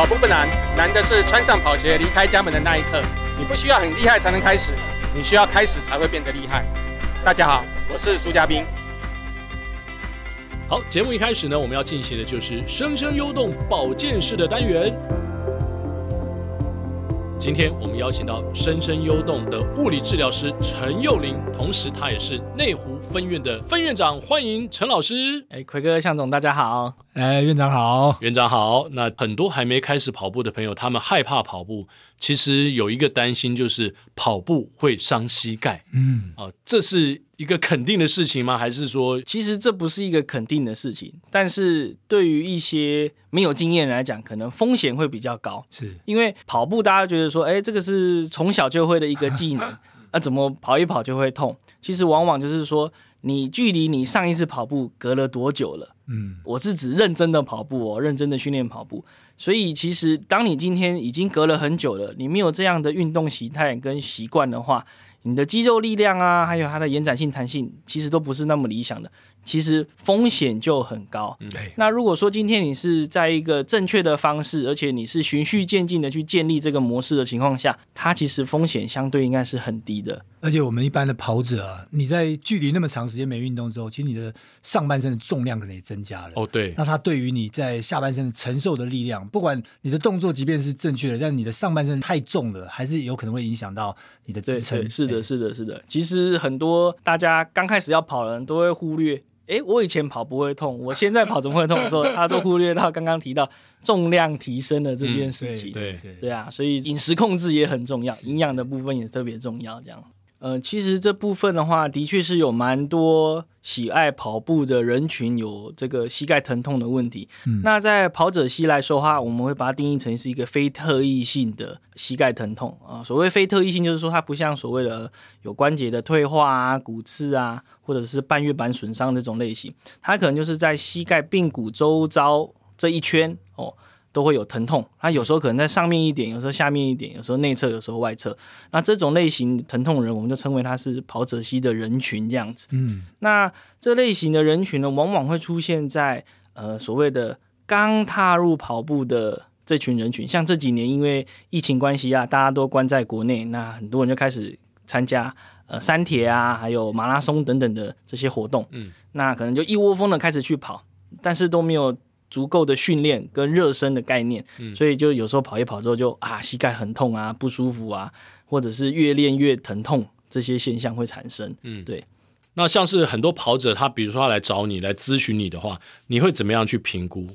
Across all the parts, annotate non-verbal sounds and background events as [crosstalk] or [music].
跑步不难，难的是穿上跑鞋离开家门的那一刻。你不需要很厉害才能开始，你需要开始才会变得厉害。大家好，我是苏嘉宾。好，节目一开始呢，我们要进行的就是生生优动保健室的单元。今天我们邀请到生生优动的物理治疗师陈佑林，同时他也是内湖分院的分院长，欢迎陈老师。哎，奎哥、向总，大家好。哎，院长好，院长好。那很多还没开始跑步的朋友，他们害怕跑步，其实有一个担心就是跑步会伤膝盖。嗯，啊，这是一个肯定的事情吗？还是说，其实这不是一个肯定的事情，但是对于一些没有经验来讲，可能风险会比较高。是因为跑步，大家觉得说，哎，这个是从小就会的一个技能，那、[laughs] 啊、怎么跑一跑就会痛？其实往往就是说。你距离你上一次跑步隔了多久了？嗯，我是指认真的跑步哦，认真的训练跑步。所以其实当你今天已经隔了很久了，你没有这样的运动形态跟习惯的话，你的肌肉力量啊，还有它的延展性、弹性，其实都不是那么理想的。其实风险就很高。对。那如果说今天你是在一个正确的方式，而且你是循序渐进的去建立这个模式的情况下，它其实风险相对应该是很低的。而且我们一般的跑者啊，你在距离那么长时间没运动之后，其实你的上半身的重量可能也增加了。哦，对。那它对于你在下半身承受的力量，不管你的动作即便是正确的，但你的上半身太重了，还是有可能会影响到你的支撑。是的，是的，是的。其实很多大家刚开始要跑的人都会忽略。哎，我以前跑不会痛，我现在跑怎么会痛？的时候，他都忽略到刚刚提到重量提升的这件事情。嗯、对对对啊，所以饮食控制也很重要，营养的部分也特别重要。这样。呃，其实这部分的话，的确是有蛮多喜爱跑步的人群有这个膝盖疼痛的问题。嗯，那在跑者膝来说的话，我们会把它定义成是一个非特异性的膝盖疼痛啊。所谓非特异性，就是说它不像所谓的有关节的退化啊、骨刺啊，或者是半月板损伤这种类型，它可能就是在膝盖髌骨周遭这一圈哦。都会有疼痛，它有时候可能在上面一点，有时候下面一点，有时候内侧，有时候外侧。那这种类型疼痛人，我们就称为它是跑者膝的人群这样子。嗯，那这类型的人群呢，往往会出现在呃所谓的刚踏入跑步的这群人群。像这几年因为疫情关系啊，大家都关在国内，那很多人就开始参加呃山铁啊，还有马拉松等等的这些活动。嗯，那可能就一窝蜂的开始去跑，但是都没有。足够的训练跟热身的概念，嗯、所以就有时候跑一跑之后就啊膝盖很痛啊不舒服啊，或者是越练越疼痛，这些现象会产生。嗯，对。那像是很多跑者，他比如说他来找你来咨询你的话，你会怎么样去评估？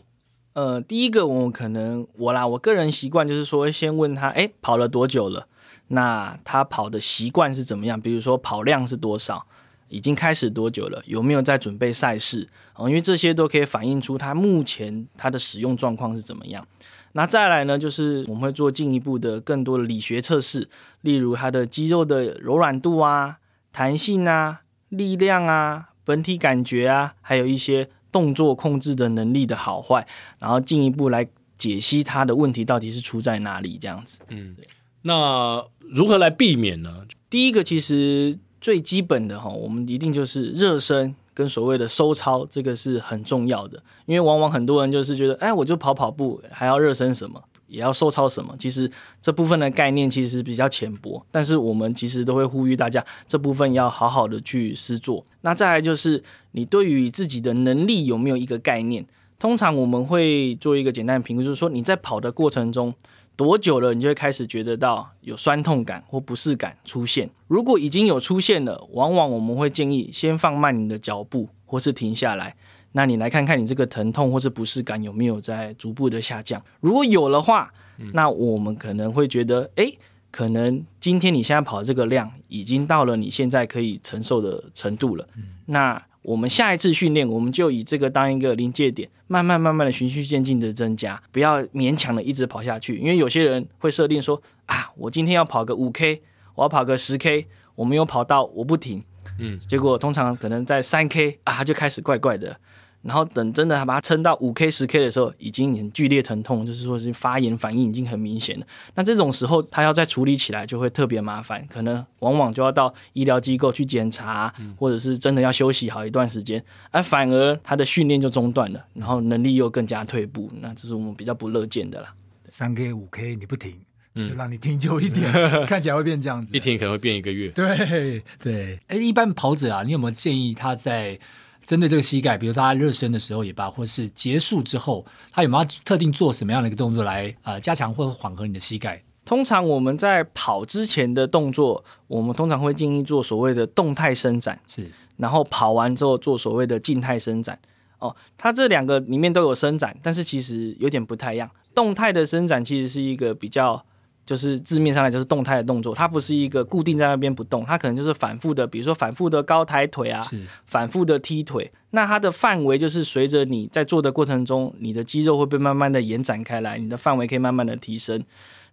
呃，第一个我可能我啦，我个人习惯就是说先问他，哎，跑了多久了？那他跑的习惯是怎么样？比如说跑量是多少？已经开始多久了？有没有在准备赛事？哦，因为这些都可以反映出它目前它的使用状况是怎么样。那再来呢，就是我们会做进一步的更多的理学测试，例如它的肌肉的柔软度啊、弹性啊、力量啊、本体感觉啊，还有一些动作控制的能力的好坏，然后进一步来解析它的问题到底是出在哪里这样子。嗯，那如何来避免呢？第一个其实。最基本的哈，我们一定就是热身跟所谓的收操，这个是很重要的。因为往往很多人就是觉得，哎，我就跑跑步，还要热身什么，也要收操什么。其实这部分的概念其实比较浅薄，但是我们其实都会呼吁大家，这部分要好好的去施做。那再来就是你对于自己的能力有没有一个概念？通常我们会做一个简单的评估，就是说你在跑的过程中。多久了，你就会开始觉得到有酸痛感或不适感出现。如果已经有出现了，往往我们会建议先放慢你的脚步，或是停下来。那你来看看你这个疼痛或是不适感有没有在逐步的下降。如果有的话，那我们可能会觉得，哎，可能今天你现在跑的这个量已经到了你现在可以承受的程度了。那我们下一次训练，我们就以这个当一个临界点，慢慢慢慢的循序渐进的增加，不要勉强的一直跑下去。因为有些人会设定说啊，我今天要跑个五 K，我要跑个十 K，我没有跑到我不停，嗯，结果通常可能在三 K 啊，就开始怪怪的。然后等真的把它撑到五 K 十 K 的时候，已经很剧烈疼痛，就是说是发炎反应已经很明显了。那这种时候，他要再处理起来就会特别麻烦，可能往往就要到医疗机构去检查，或者是真的要休息好一段时间，而反而他的训练就中断了，然后能力又更加退步，那这是我们比较不乐见的啦。三 K 五 K 你不停，就让你停久一点，嗯、[laughs] 看起来会变这样子。一停可能会变一个月。对对，哎，一般跑者啊，你有没有建议他在针对这个膝盖，比如大家热身的时候也罢，或是结束之后，他有没有特定做什么样的一个动作来呃加强或者缓和你的膝盖？通常我们在跑之前的动作，我们通常会建议做所谓的动态伸展，是，然后跑完之后做所谓的静态伸展。哦，它这两个里面都有伸展，但是其实有点不太一样。动态的伸展其实是一个比较，就是字面上来就是动态的动作，它不是一个固定在那边不动，它可能就是反复的，比如说反复的高抬腿啊，反复的踢腿。那它的范围就是随着你在做的过程中，你的肌肉会被慢慢的延展开来，你的范围可以慢慢的提升。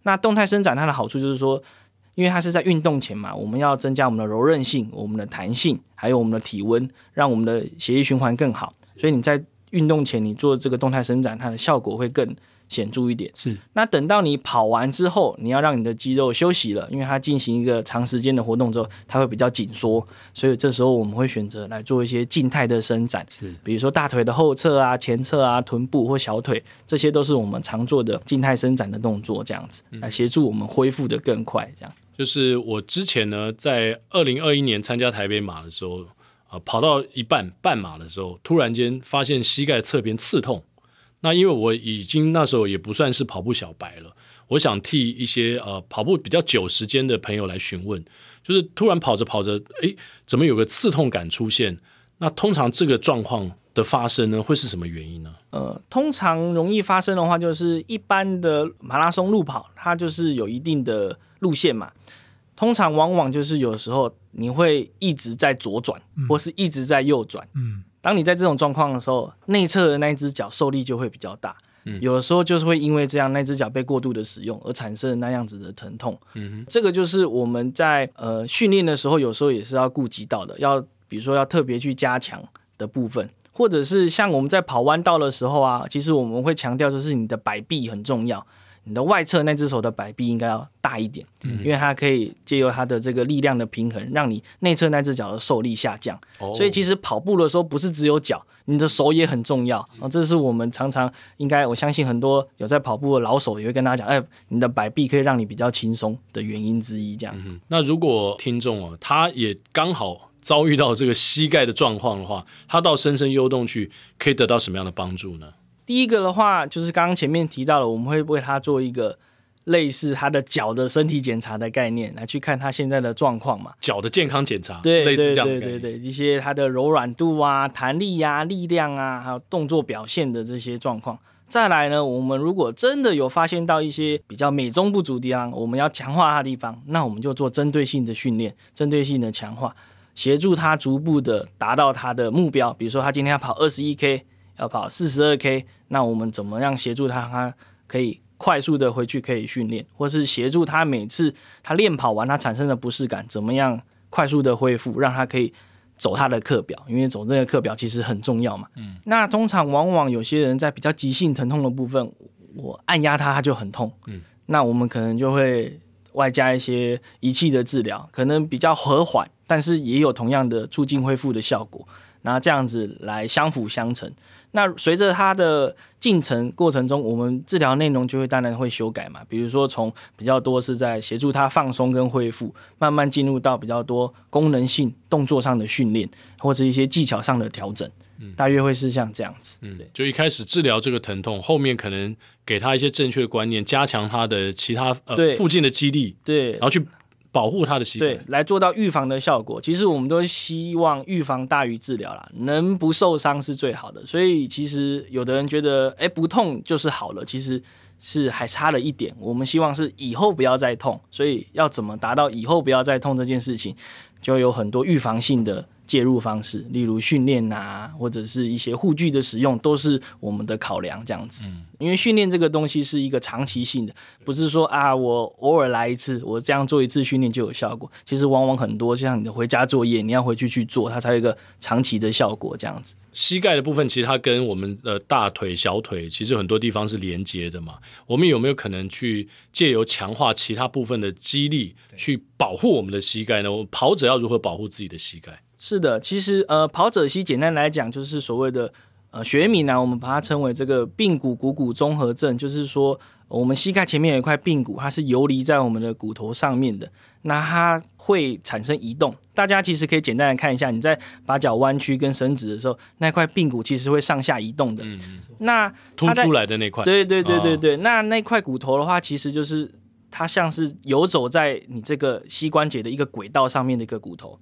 那动态伸展它的好处就是说，因为它是在运动前嘛，我们要增加我们的柔韧性、我们的弹性，还有我们的体温，让我们的血液循环更好。所以你在运动前你做这个动态伸展，它的效果会更显著一点。是。那等到你跑完之后，你要让你的肌肉休息了，因为它进行一个长时间的活动之后，它会比较紧缩。所以这时候我们会选择来做一些静态的伸展，是。比如说大腿的后侧啊、前侧啊、臀部或小腿，这些都是我们常做的静态伸展的动作，这样子来协助我们恢复的更快。这样。就是我之前呢，在二零二一年参加台北马的时候。啊，跑到一半半马的时候，突然间发现膝盖侧边刺痛。那因为我已经那时候也不算是跑步小白了，我想替一些呃跑步比较久时间的朋友来询问，就是突然跑着跑着，诶，怎么有个刺痛感出现？那通常这个状况的发生呢，会是什么原因呢？呃，通常容易发生的话，就是一般的马拉松路跑，它就是有一定的路线嘛。通常往往就是有时候你会一直在左转，或是一直在右转。嗯，当你在这种状况的时候，内侧的那一只脚受力就会比较大。嗯，有的时候就是会因为这样，那只脚被过度的使用而产生那样子的疼痛。嗯，这个就是我们在呃训练的时候，有时候也是要顾及到的，要比如说要特别去加强的部分，或者是像我们在跑弯道的时候啊，其实我们会强调就是你的摆臂很重要。你的外侧那只手的摆臂应该要大一点，嗯，因为它可以借由它的这个力量的平衡，让你内侧那只脚的受力下降。哦。所以其实跑步的时候不是只有脚，你的手也很重要啊。这是我们常常应该，我相信很多有在跑步的老手也会跟大家讲，哎，你的摆臂可以让你比较轻松的原因之一。这样。嗯。那如果听众啊，他也刚好遭遇到这个膝盖的状况的话，他到深深幽洞去可以得到什么样的帮助呢？第一个的话，就是刚刚前面提到了，我们会为他做一个类似他的脚的身体检查的概念，来去看他现在的状况嘛。脚的健康检查，对，类似这样对对对对，一些他的柔软度啊、弹力呀、啊、力量啊，还有动作表现的这些状况。再来呢，我们如果真的有发现到一些比较美中不足的地方，我们要强化他的地方，那我们就做针对性的训练，针对性的强化，协助他逐步的达到他的目标。比如说，他今天要跑二十一 K。要跑四十二 K，那我们怎么样协助他？他可以快速的回去可以训练，或是协助他每次他练跑完他产生的不适感，怎么样快速的恢复，让他可以走他的课表，因为走这个课表其实很重要嘛。嗯，那通常往往有些人在比较急性疼痛的部分，我按压他他就很痛。嗯，那我们可能就会外加一些仪器的治疗，可能比较和缓，但是也有同样的促进恢复的效果。那这样子来相辅相成。那随着它的进程过程中，我们治疗内容就会当然会修改嘛。比如说从比较多是在协助他放松跟恢复，慢慢进入到比较多功能性动作上的训练，或者一些技巧上的调整。嗯，大约会是像这样子。嗯，就一开始治疗这个疼痛，后面可能给他一些正确的观念，加强他的其他呃附近的肌力，对，然后去。保护他的膝盖，对，来做到预防的效果。其实我们都希望预防大于治疗啦，能不受伤是最好的。所以其实有的人觉得，哎，不痛就是好了，其实是还差了一点。我们希望是以后不要再痛，所以要怎么达到以后不要再痛这件事情，就有很多预防性的。介入方式，例如训练啊，或者是一些护具的使用，都是我们的考量。这样子，嗯，因为训练这个东西是一个长期性的，不是说啊，我偶尔来一次，我这样做一次训练就有效果。其实往往很多，像你的回家作业，你要回去去做，它才有一个长期的效果。这样子，膝盖的部分其实它跟我们的大腿、小腿其实很多地方是连接的嘛。我们有没有可能去借由强化其他部分的肌力，去保护我们的膝盖呢？我们跑者要如何保护自己的膝盖？是的，其实呃，跑者膝简单来讲就是所谓的呃学名呢、啊，我们把它称为这个髌骨股骨综合症，就是说我们膝盖前面有一块髌骨，它是游离在我们的骨头上面的，那它会产生移动。大家其实可以简单的看一下，你在把脚弯曲跟伸直的时候，那块髌骨其实会上下移动的。嗯，那凸出来的那块，对对对对对，哦、那那块骨头的话，其实就是它像是游走在你这个膝关节的一个轨道上面的一个骨头。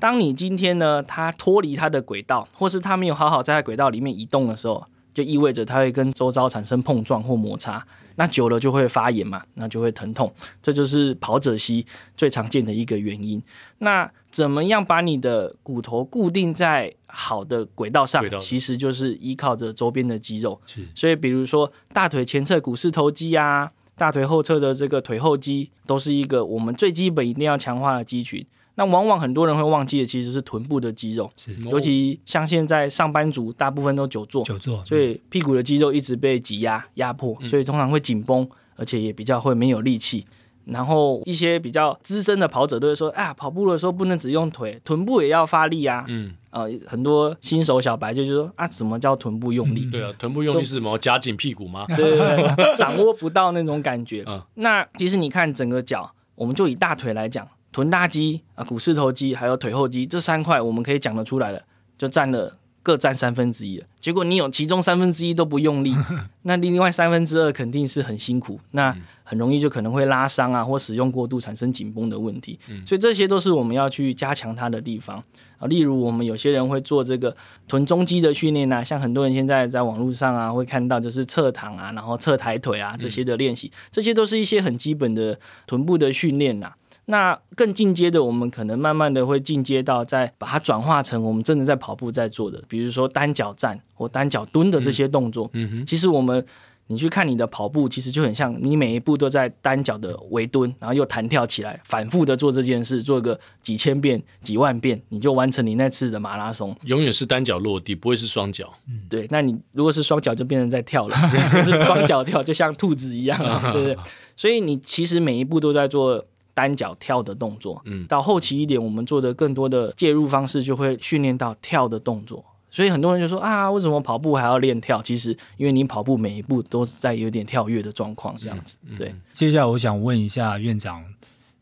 当你今天呢，它脱离它的轨道，或是它没有好好在轨道里面移动的时候，就意味着它会跟周遭产生碰撞或摩擦，那久了就会发炎嘛，那就会疼痛，这就是跑者膝最常见的一个原因。那怎么样把你的骨头固定在好的轨道上？其实就是依靠着周边的肌肉。是，所以比如说大腿前侧股四头肌啊，大腿后侧的这个腿后肌，都是一个我们最基本一定要强化的肌群。那往往很多人会忘记的，其实是臀部的肌肉，是尤其像现在上班族，大部分都久坐，久坐，所以屁股的肌肉一直被挤压、压迫，所以通常会紧绷，而且也比较会没有力气。然后一些比较资深的跑者都会说：“啊，跑步的时候不能只用腿，臀部也要发力啊。”嗯，呃，很多新手小白就是说：“啊，什么叫臀部用力？”嗯、对啊，臀部用力是什么？夹紧屁股吗？[laughs] 对对对，掌握不到那种感觉。[laughs] 嗯，那其实你看整个脚，我们就以大腿来讲。臀大肌啊、股四头肌还有腿后肌这三块，我们可以讲得出来了，就占了各占三分之一了。结果你有其中三分之一都不用力，[laughs] 那另外三分之二肯定是很辛苦，那很容易就可能会拉伤啊，或使用过度产生紧绷的问题。所以这些都是我们要去加强它的地方啊。例如我们有些人会做这个臀中肌的训练啊，像很多人现在在网络上啊会看到就是侧躺啊，然后侧抬腿啊这些的练习，这些都是一些很基本的臀部的训练呐。那更进阶的，我们可能慢慢的会进阶到，再把它转化成我们真的在跑步在做的，比如说单脚站或单脚蹲的这些动作。嗯哼，其实我们你去看你的跑步，其实就很像你每一步都在单脚的微蹲，然后又弹跳起来，反复的做这件事，做个几千遍、几万遍，你就完成你那次的马拉松。永远是单脚落地，不会是双脚。嗯，对。那你如果是双脚，就变成在跳了，就是双脚跳，就像兔子一样，对不对？所以你其实每一步都在做。单脚跳的动作，嗯，到后期一点，我们做的更多的介入方式就会训练到跳的动作。所以很多人就说啊，为什么跑步还要练跳？其实因为你跑步每一步都是在有点跳跃的状况，这样子。对。接下来我想问一下院长，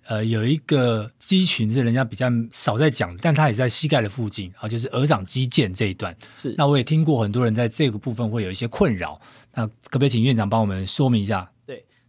呃，有一个肌群是人家比较少在讲，但它也在膝盖的附近啊，就是鹅掌肌腱这一段。是。那我也听过很多人在这个部分会有一些困扰，那可不可以请院长帮我们说明一下？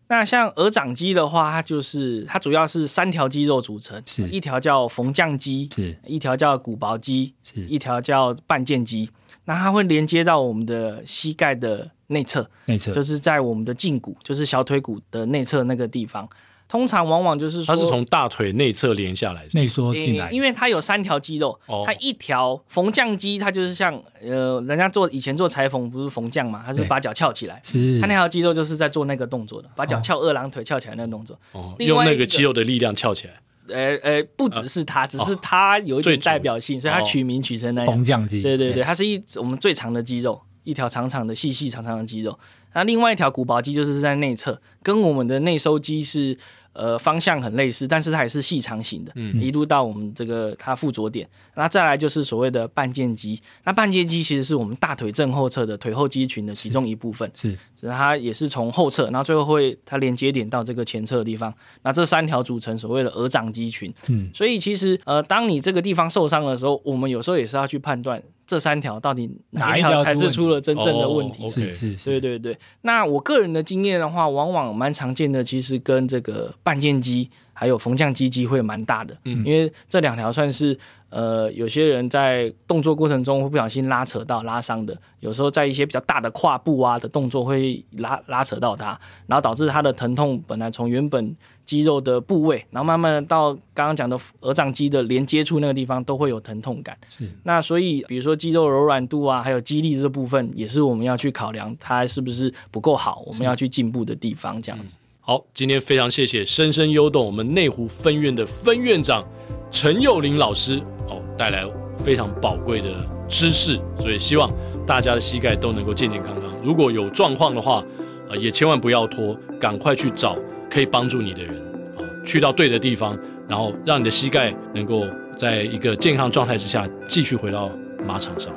那像鹅掌肌的话，它就是它主要是三条肌肉组成，是一条叫缝匠肌，是一条叫股薄肌，是一条叫半腱肌。那它会连接到我们的膝盖的内侧，内侧就是在我们的胫骨，就是小腿骨的内侧那个地方。通常往往就是说，它是从大腿内侧连下来，内缩进来，因为它有三条肌肉，哦、它一条缝匠肌，它就是像呃，人家做以前做裁缝不是缝匠嘛，它是把脚翘起来，是。它那条肌肉就是在做那个动作的，把脚翘二郎腿翘起来那个动作，哦，用那个肌肉的力量翘起来，呃呃，不只是它，只是它有一点代表性，所以它取名取成那样，缝匠肌，对对对，它是一我们最长的肌肉，一条长长的、细细长长的肌肉，那另外一条股薄肌就是在内侧，跟我们的内收肌是。呃，方向很类似，但是它也是细长型的，嗯，一路到我们这个它附着点。那再来就是所谓的半腱肌，那半腱肌其实是我们大腿正后侧的腿后肌群的其中一部分，是，所以它也是从后侧，然后最后会它连接点到这个前侧的地方。那这三条组成所谓的鹅掌肌群，嗯，所以其实呃，当你这个地方受伤的时候，我们有时候也是要去判断。这三条到底哪一条才是出了真正的问题？是是是，对对对。那我个人的经验的话，往往蛮常见的，其实跟这个半腱肌还有缝匠肌机会蛮大的。嗯，因为这两条算是呃，有些人在动作过程中会不小心拉扯到拉伤的，有时候在一些比较大的跨步啊的动作会拉拉扯到它，然后导致它的疼痛本来从原本。肌肉的部位，然后慢慢的到刚刚讲的鹅掌肌的连接处那个地方都会有疼痛感。是，那所以比如说肌肉柔软度啊，还有肌力这部分，也是我们要去考量它是不是不够好，我们要去进步的地方。这样子。好，今天非常谢谢深深优动我们内湖分院的分院长陈佑林老师哦，带来非常宝贵的知识，所以希望大家的膝盖都能够健健康康。如果有状况的话，呃，也千万不要拖，赶快去找。可以帮助你的人啊，去到对的地方，然后让你的膝盖能够在一个健康状态之下继续回到马场上。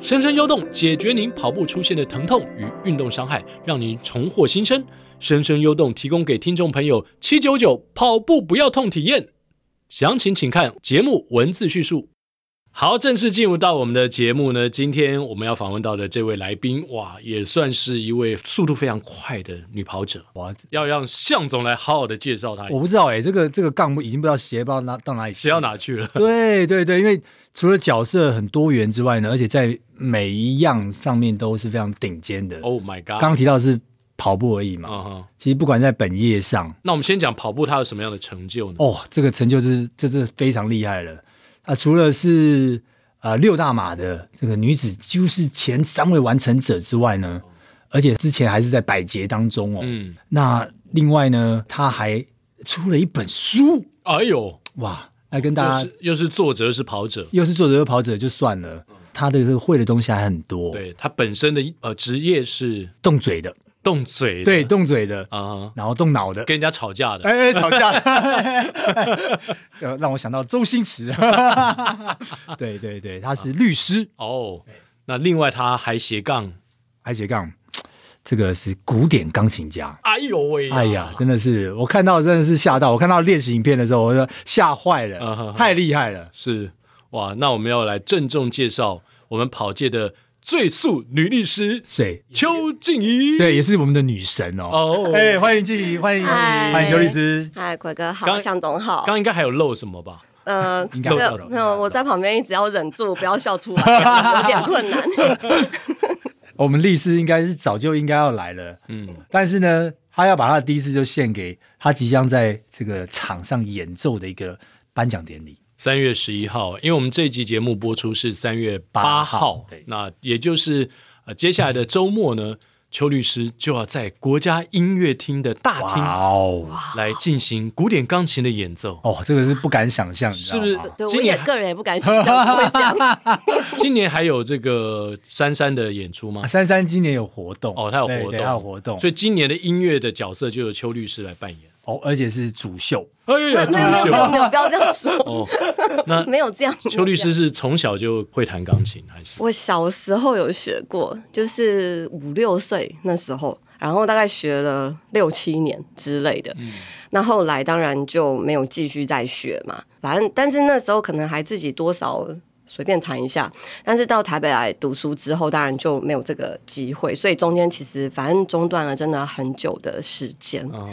生生优动解决您跑步出现的疼痛与运动伤害，让您重获新生。生生优动提供给听众朋友七九九跑步不要痛体验，详情请看节目文字叙述。好，正式进入到我们的节目呢。今天我们要访问到的这位来宾，哇，也算是一位速度非常快的女跑者。哇，要让向总来好好的介绍她。我不知道哎、欸，这个这个杠已经不知道斜不知道哪到哪里斜到哪去了。[laughs] 对对对，因为除了角色很多元之外呢，而且在每一样上面都是非常顶尖的。Oh my god！刚刚提到的是跑步而已嘛。Uh huh. 其实不管在本业上，那我们先讲跑步，它有什么样的成就呢？哦，这个成就是这是非常厉害了。啊，除了是呃六大马的这个女子几乎是前三位完成者之外呢，而且之前还是在百捷当中哦。嗯，那另外呢，她还出了一本书。哎呦，哇，来跟大家又是，又是作者又是跑者，又是作者又跑者就算了，他的这个会的东西还很多。对，他本身的呃职业是动嘴的。动嘴，对，动嘴的啊，uh. 然后动脑的，跟人家吵架的，哎，吵架的，[laughs] 让我想到周星驰，[laughs] 对对对，他是律师哦。Oh, 那另外他还斜杠，还斜杠，这个是古典钢琴家。哎呦喂，哎呀，真的是，我看到真的是吓到，我看到练习影片的时候，我说吓坏了，uh. 太厉害了。是哇，那我们要来郑重介绍我们跑界的。最速女律师，谁？邱静怡，对，也是我们的女神哦。哦，哎，欢迎静怡，欢迎，欢迎邱律师。嗨，奎哥好，向总好。刚刚应该还有漏什么吧？呃，应该没有，没有。我在旁边一直要忍住 [laughs] 不要笑出来，有点困难。[laughs] 我们律师应该是早就应该要来了，嗯，但是呢，他要把他的第一次就献给他即将在这个场上演奏的一个颁奖典礼。三月十一号，因为我们这一集节目播出是三月八号，对，那也就是呃接下来的周末呢，邱律师就要在国家音乐厅的大厅哦。来进行古典钢琴的演奏。哦，这个是不敢想象，是不是？对，我也个人也不敢想象。[laughs] [laughs] 今年还有这个珊珊的演出吗？珊珊今年有活动。哦，她有活动，她有活动，所以今年的音乐的角色就由邱律师来扮演。哦，而且是主秀，哎呀，主秀，没有，不要这样说。哦，[laughs] 那没有这样。邱律师是从小就会弹钢琴，还是？我小时候有学过，就是五六岁那时候，然后大概学了六七年之类的。嗯，那后来当然就没有继续再学嘛。反正，但是那时候可能还自己多少随便弹一下。但是到台北来读书之后，当然就没有这个机会，所以中间其实反正中断了真的很久的时间。哦。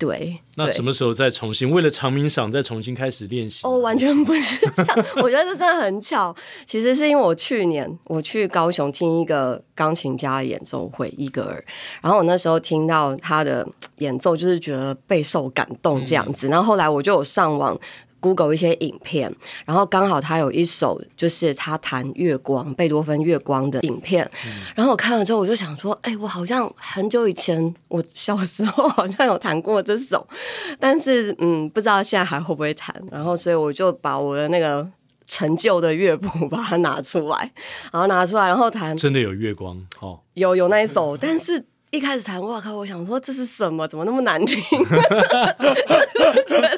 对，那什么时候再重新为了长鸣赏再重新开始练习？哦，完全不是这样，[laughs] 我觉得这真的很巧。其实是因为我去年我去高雄听一个钢琴家的演奏会，伊格尔，然后我那时候听到他的演奏，就是觉得备受感动这样子。嗯、然后后来我就有上网。Google 一些影片，然后刚好他有一首就是他弹月光，贝多芬月光的影片，嗯、然后我看了之后，我就想说，哎，我好像很久以前，我小时候好像有弹过这首，但是嗯，不知道现在还会不会弹。然后所以我就把我的那个陈旧的乐谱把它拿出来，然后拿出来，然后弹，真的有月光哦，有有那一首，但是。一开始弹，哇靠！我想说这是什么？怎么那么难听？[laughs] 觉得，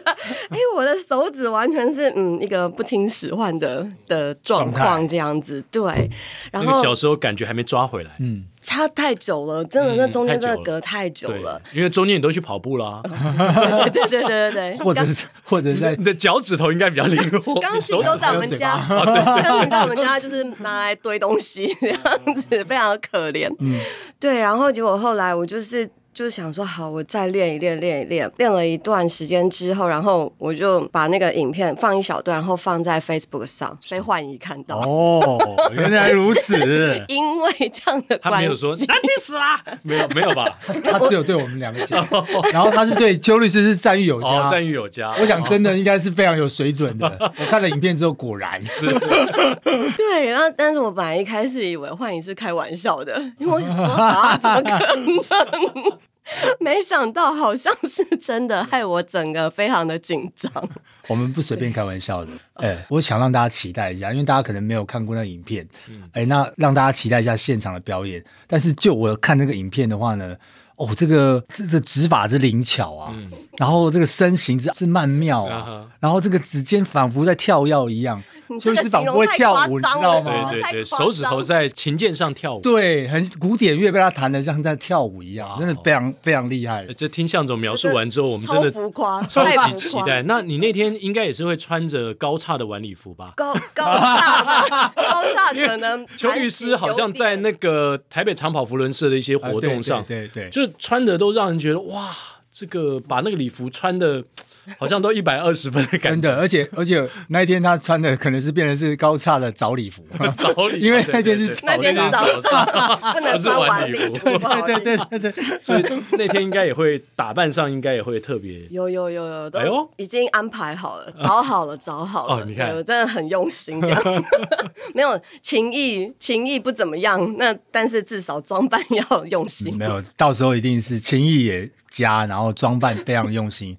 哎，我的手指完全是嗯一个不听使唤的的状况这样子。对，然后小时候感觉还没抓回来，嗯。差太久了，真的，那中间真的隔太久了。因为中间你都去跑步了，[laughs] 对对对对对对。[laughs] 或者或者在 [laughs] 你的脚趾头应该比较灵活。钢琴都在我们家，钢琴在我们家就是拿来堆东西这样子，非常的可怜。嗯，对。然后结果后来我就是。就是想说好，我再练一练，练一练，练了一段时间之后，然后我就把那个影片放一小段，然后放在 Facebook 上，被幻怡看到。哦，原来如此。[laughs] 因为这样的关系，他没有说难听死啦，没有没有吧？他只有对我们两个讲，[laughs] 然后他是对邱律师是赞誉有加，赞誉有加。我想真的应该是非常有水准的。我看了影片之后，果然 [laughs] 是。对，然后但是我本来一开始以为幻怡是开玩笑的，因为我想啊，怎么可能？[laughs] 没想到好像是真的，害我整个非常的紧张。[laughs] 我们不随便开玩笑的，哎、欸，我想让大家期待一下，因为大家可能没有看过那个影片，哎、那让大家期待一下现场的表演。但是就我看那个影片的话呢，哦，这个这这指法之灵巧啊，嗯、然后这个身形之之曼妙啊，嗯、然后这个指尖仿佛在跳跃一样。邱律师仿佛会跳舞，你知道吗？对对对，手指头在琴键上跳舞，对，很古典乐被他弹的像在跳舞一样，真的非常非常厉害。这听向总描述完之后，我们真的浮夸，超级期待。那你那天应该也是会穿着高叉的晚礼服吧？高高叉，高叉 [laughs] 可能。邱律师好像在那个台北长跑扶轮社的一些活动上，对对，就穿的都让人觉得哇，这个把那个礼服穿的。[laughs] 好像都一百二十分的感觉，真的，而且而且那一天他穿的可能是变成是高叉的早礼服，早礼，[laughs] 因为那天是那天是早上，[laughs] 不能穿晚礼服，对对对对对，所以那天应该也会打扮上，应该也会特别有有有有，哎呦，已经安排好了，找好了找好了，哦，你看，真的很用心，没有情谊情谊不怎么样，那但是至少装扮要用心，没有，到时候一定是情谊也加，然后装扮非常用心。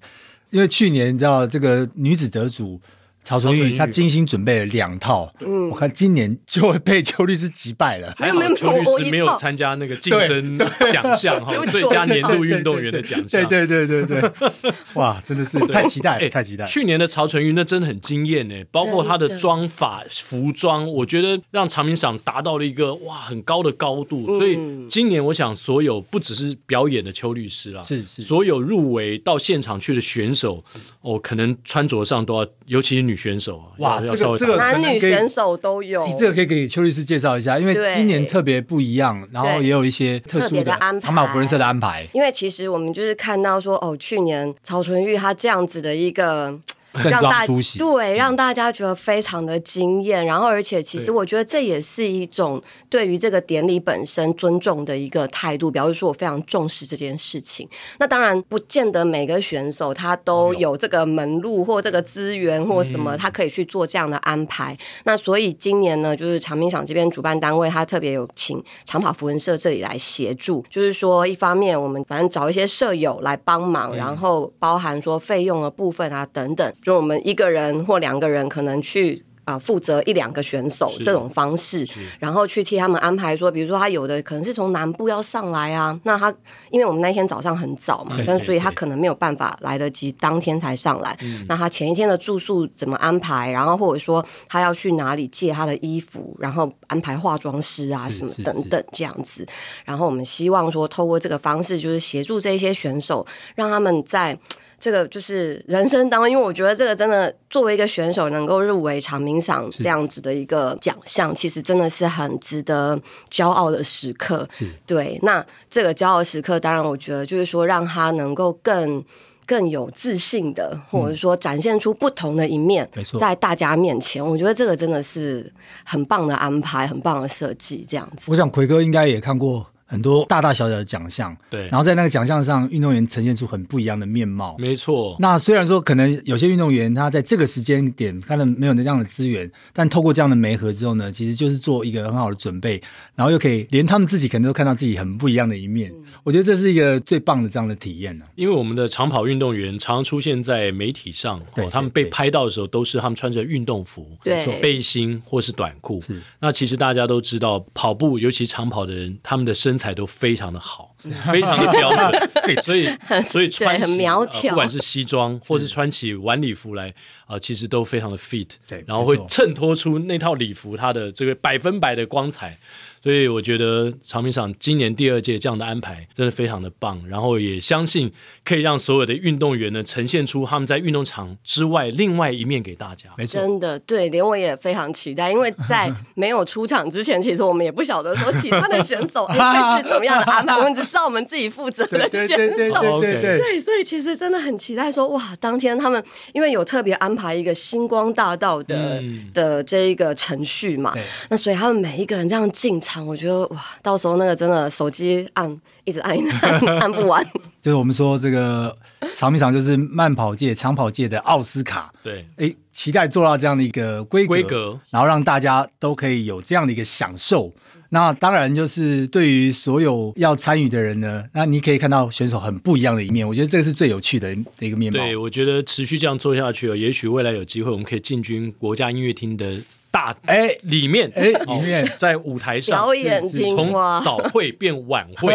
因为去年你知道这个女子得主。曹纯玉他精心准备了两套，嗯，我看今年就会被邱律师击败了。[laughs] 还好邱律师没有参加那个竞争 [laughs] 奖项哈，最佳年度运动员的奖项。[laughs] 对对对对对，哇，真的是太期待了，太期待。去年的曹纯玉那真的很惊艳呢，包括他的妆法、服装，我觉得让长明赏达到了一个哇很高的高度。所以今年我想，所有不只是表演的邱律师啊，是是，所有入围到现场去的选手，哦，可能穿着上都要，尤其是女。选手啊，哇，这个这个男女选手都有，你这个可以给邱律师介绍一下，因为今年特别不一样，然后也有一些特殊的安排，长跑福人社的安排。因为其实我们就是看到说，哦，去年曹纯玉他这样子的一个。[laughs] 让大对让大家觉得非常的惊艳，然后而且其实我觉得这也是一种对于这个典礼本身尊重的一个态度，表示说我非常重视这件事情。那当然不见得每个选手他都有这个门路或这个资源或什么，他可以去做这样的安排。那所以今年呢，就是长明赏这边主办单位他特别有请长跑扶轮社这里来协助，就是说一方面我们反正找一些舍友来帮忙，然后包含说费用的部分啊等等。就我们一个人或两个人可能去。啊，负责一两个选手这种方式，然后去替他们安排说，比如说他有的可能是从南部要上来啊，那他因为我们那天早上很早嘛，但所以他可能没有办法来得及当天才上来。那他前一天的住宿怎么安排？然后或者说他要去哪里借他的衣服，然后安排化妆师啊什么等等这样子。然后我们希望说，透过这个方式，就是协助这些选手，让他们在。这个就是人生当中，因为我觉得这个真的作为一个选手能够入围长鸣赏这样子的一个奖项，其实真的是很值得骄傲的时刻。对，那这个骄傲时刻，当然我觉得就是说让他能够更更有自信的，或者说展现出不同的一面，在大家面前，我觉得这个真的是很棒的安排，很棒的设计，这样子。我想奎哥应该也看过。很多大大小小的奖项，对，然后在那个奖项上，运动员呈现出很不一样的面貌。没错。那虽然说可能有些运动员他在这个时间点可能没有那样的资源，但透过这样的媒合之后呢，其实就是做一个很好的准备，然后又可以连他们自己可能都看到自己很不一样的一面。嗯、我觉得这是一个最棒的这样的体验呢、啊。因为我们的长跑运动员常常出现在媒体上，对、哦，他们被拍到的时候都是他们穿着运动服，对，背心或是短裤。是。那其实大家都知道，跑步尤其长跑的人，他们的身身材都非常的好，非常的标准，[laughs] 所以 [laughs] 所以穿起、呃、不管是西装 [laughs] 或是穿起晚礼服来啊、呃，其实都非常的 fit，对，然后会衬托出那套礼服它的这个百分百的光彩。所以我觉得长明赏今年第二届这样的安排真的非常的棒，然后也相信可以让所有的运动员呢呈现出他们在运动场之外另外一面给大家。没错，真的对，连我也非常期待，因为在没有出场之前，其实我们也不晓得说其他的选手会是怎么样的安排，我们只知道我们自己负责的选手。对对对对对，对，所以其实真的很期待说哇，当天他们因为有特别安排一个星光大道的、嗯、的这一个程序嘛，那所以他们每一个人这样进场。我觉得哇，到时候那个真的手机按一直按一直按，按不完。[laughs] 就是我们说这个长明赏就是慢跑界、长跑界的奥斯卡。对，哎，期待做到这样的一个规格，规格，然后让大家都可以有这样的一个享受。那当然就是对于所有要参与的人呢，那你可以看到选手很不一样的一面。我觉得这个是最有趣的一个面貌。对，我觉得持续这样做下去哦，也许未来有机会我们可以进军国家音乐厅的。大哎，里面哎，里面在舞台上表演，从早会变晚会，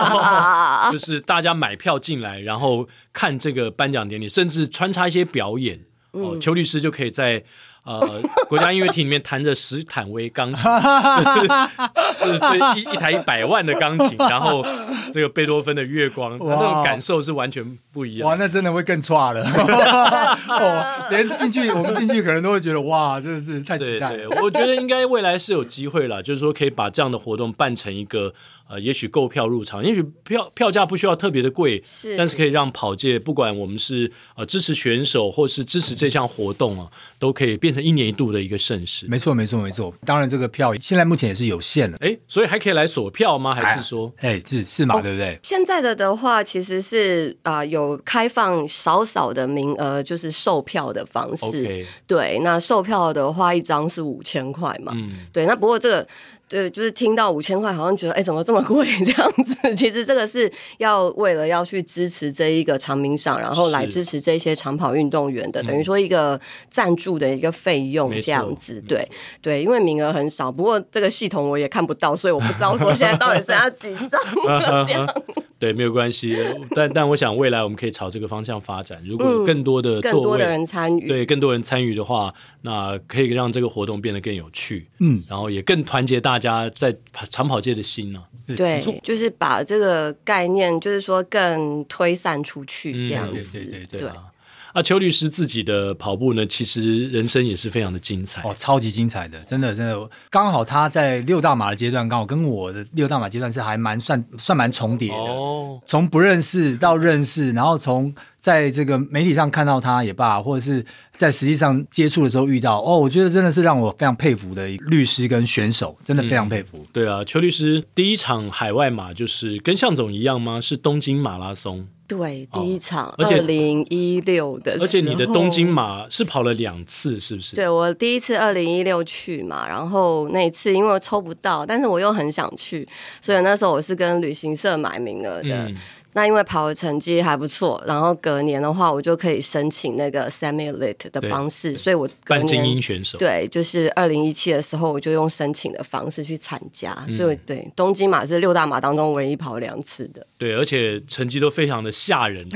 [laughs] 就是大家买票进来，然后看这个颁奖典礼，甚至穿插一些表演。哦，邱律师就可以在呃，国家音乐厅里面弹着史坦威钢琴，[laughs] 就是这一一台一百万的钢琴，然后这个贝多芬的月光，那种感受是完全不一样。哇，那真的会更差了。[laughs] 哦，连进去我们进去可能都会觉得哇，真的是太期待了。对对，我觉得应该未来是有机会了，就是说可以把这样的活动办成一个。呃，也许购票入场，也许票票价不需要特别的贵，是，但是可以让跑界，不管我们是呃支持选手，或是支持这项活动啊，都可以变成一年一度的一个盛事。没错，没错，没错。当然，这个票现在目前也是有限的，哎，所以还可以来锁票吗？还是说，哎，是是嘛，对不对？现在的的话，其实是啊、呃，有开放少少的名额，就是售票的方式。Okay. 对，那售票的话，一张是五千块嘛。嗯，对。那不过这个。对，就是听到五千块，好像觉得哎，怎么这么贵 [laughs] 这样子？其实这个是要为了要去支持这一个长鸣赏，然后来支持这些长跑运动员的，等于说一个赞助的一个费用这样子。对对，因为名额很少，不过这个系统我也看不到，所以我不知道说现在到底剩下几张 [laughs] 这样。对，没有关系，但但我想未来我们可以朝这个方向发展。如果更多的座位、嗯、更多的人参与，对更多人参与的话，那可以让这个活动变得更有趣。嗯，然后也更团结大家在长跑界的心呢、啊。对，就是把这个概念，就是说更推散出去这样子。嗯、对对对对。对啊，邱律师自己的跑步呢，其实人生也是非常的精彩。哦，超级精彩的，真的真的，刚好他在六大马的阶段，刚好跟我的六大马阶段是还蛮算算蛮重叠的。哦，从不认识到认识，然后从在这个媒体上看到他也罢，或者是在实际上接触的时候遇到，哦，我觉得真的是让我非常佩服的律师跟选手，真的非常佩服。嗯、对啊，邱律师第一场海外马就是跟向总一样吗？是东京马拉松。对，第一场二零一六的时候，而且你的东京马是跑了两次，是不是？对，我第一次二零一六去嘛，然后那一次因为我抽不到，但是我又很想去，所以那时候我是跟旅行社买名额的。嗯那因为跑的成绩还不错，然后隔年的话，我就可以申请那个 semi elite 的方式，所以我半精英选手。对，就是二零一七的时候，我就用申请的方式去参加，嗯、所以对东京马是六大马当中唯一跑两次的。对，而且成绩都非常的吓人，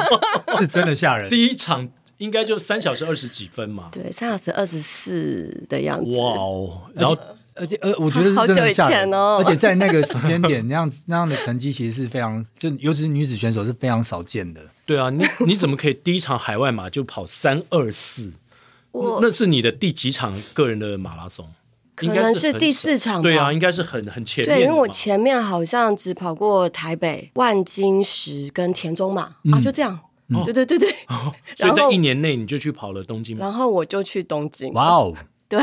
[laughs] 是真的吓人。第一场应该就三小时二十几分嘛？对，三小时二十四的样子。哇哦，然后。而且呃，我觉得是真的吓人哦。而且在那个时间点，[laughs] 那样子那样的成绩其实是非常，就尤其是女子选手是非常少见的。对啊，你你怎么可以第一场海外马就跑三二四？那是你的第几场个人的马拉松？可能是第四场。对啊，应该是很很前面。对，因为我前面好像只跑过台北、万金石跟田中马、嗯、啊，就这样。嗯、对对对对。哦、[laughs] 所以在一年内你就去跑了东京马，然后我就去东京。哇哦！对，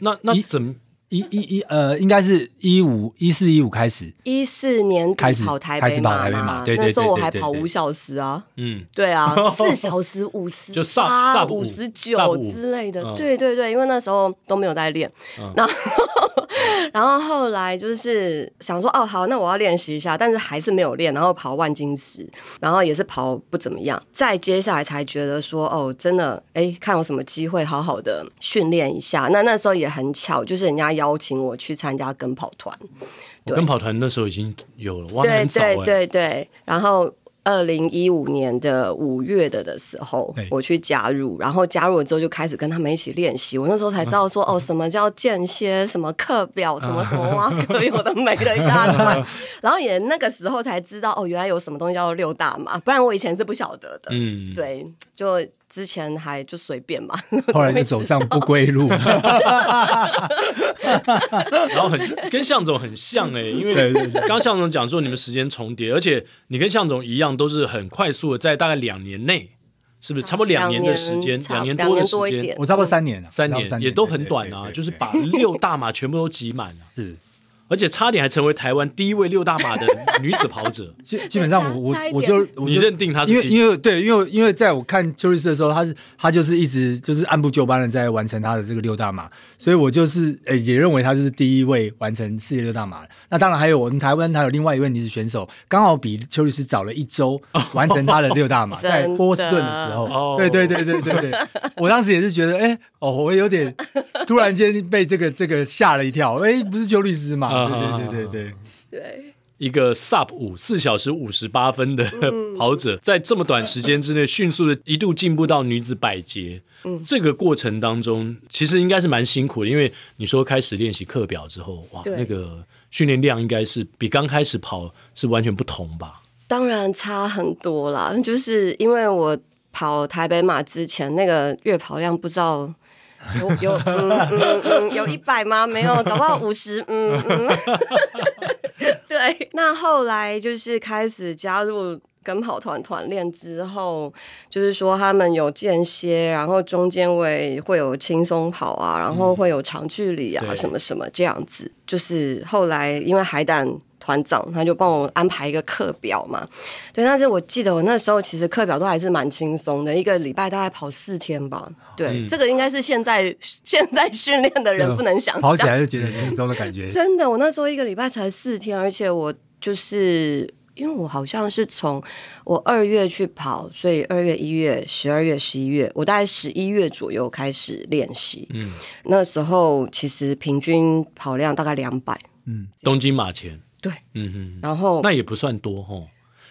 那那那怎么？一一一呃，应该是一五一四一五开始，一四年开始跑台北马嘛，那时候我还跑五小时啊，嗯，对啊，[laughs] 四小时五十八、五十九之类的，对对对，因为那时候都没有在练，然后 [laughs] 然后后来就是想说，哦好，那我要练习一下，但是还是没有练，然后跑万金石，然后也是跑不怎么样，再接下来才觉得说，哦，真的，哎，看有什么机会好好的训练一下，那那时候也很巧，就是人家。邀请我去参加跟跑团，跟跑团那时候已经有了，对对对对。然后二零一五年的五月的的时候，我去加入，然后加入了之后就开始跟他们一起练习。我那时候才知道说，哦，什么叫间歇，什么课表，什么什么哇，[laughs] 可有的没了一大堆。然后也那个时候才知道，哦，原来有什么东西叫做六大嘛，不然我以前是不晓得的。嗯，对，就。之前还就随便嘛，后来就 [laughs] 走上不归路，[laughs] [laughs] 然后很跟向总很像哎、欸，因为刚刚象总讲说你们时间重叠，而且你跟向总一样都是很快速的，在大概两年内，是不是？差不多两年的时间，两年，年多的时间，我差不多三年，三年也都很短啊，就是把六大马全部都挤满了，是。而且差点还成为台湾第一位六大马的女子跑者。[laughs] 基基本上我我我就你认定她是因为因为对因为因为在我看邱律师的时候，他是他就是一直就是按部就班的在完成他的这个六大马，所以我就是诶也认为他就是第一位完成世界六大马。那当然还有我们台湾还有另外一位女子选手，刚好比邱律师早了一周完成他的六大马，[laughs] 在波士顿的时候。对对对对对对，[laughs] 我当时也是觉得哎哦，我有点突然间被这个这个吓了一跳，哎不是邱律师嘛？对对对对对对，一个 sub 五四小时五十八分的跑者，在这么短时间之内迅速的一度进步到女子百捷。嗯，这个过程当中其实应该是蛮辛苦的，因为你说开始练习课表之后，哇，那个训练量应该是比刚开始跑是完全不同吧？当然差很多啦，就是因为我跑台北马之前那个月跑量不知道。有有嗯嗯嗯，有一百吗？没有，搞不好五十。嗯嗯，[laughs] 对。那后来就是开始加入跟跑团团练之后，就是说他们有间歇，然后中间会会有轻松跑啊，然后会有长距离啊，嗯、什么什么这样子。就是后来因为海胆。团长他就帮我安排一个课表嘛，对，但是我记得我那时候其实课表都还是蛮轻松的，一个礼拜大概跑四天吧。对，嗯、这个应该是现在 [laughs] 现在训练的人不能想象，跑起来就觉得很轻松的感觉。[laughs] 真的，我那时候一个礼拜才四天，而且我就是因为我好像是从我二月去跑，所以二月、一月、十二月、十一月，我大概十一月左右开始练习。嗯，那时候其实平均跑量大概两百。嗯，东京马前。对，嗯哼，然后那也不算多哦，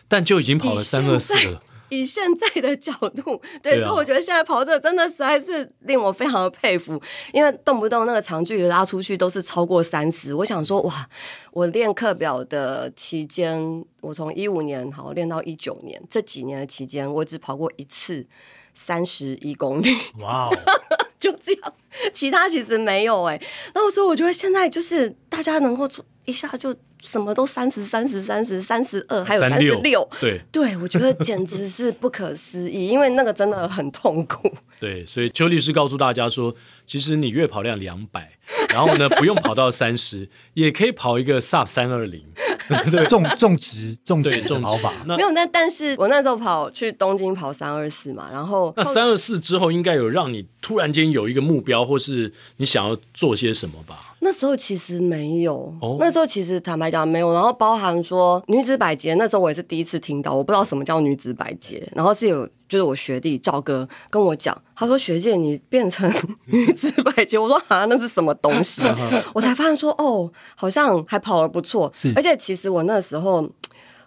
但就已经跑了三二四了。[laughs] 以现在的角度，对，对啊，所以我觉得现在跑者真的实在是令我非常的佩服，因为动不动那个长距离拉出去都是超过三十。我想说，哇，我练课表的期间，我从一五年好练到一九年，这几年的期间，我只跑过一次三十一公里。哇哦，[laughs] 就这样，其他其实没有哎。那我说，我觉得现在就是大家能够一下就。什么都三十三十三十三十二，还有三十六，对 [laughs] 对，我觉得简直是不可思议，因为那个真的很痛苦。[laughs] 对，所以邱律师告诉大家说，其实你月跑量两百，然后呢，不用跑到三十，也可以跑一个 sub 三二零，[laughs] 对，重重值重对重跑法。那没有，那但是我那时候跑去东京跑三二四嘛，然后那三二四之后应该有让你突然间有一个目标，或是你想要做些什么吧？那时候其实没有，哦、那时候其实坦白讲没有，然后包含说女子百捷，那时候我也是第一次听到，我不知道什么叫女子百捷，然后是有就是我学弟赵哥跟我讲，他说学姐你变成 [laughs] 女子百捷，我说啊那是什么东西？[laughs] 我才发现说哦，好像还跑得不错，是而且其实我那时候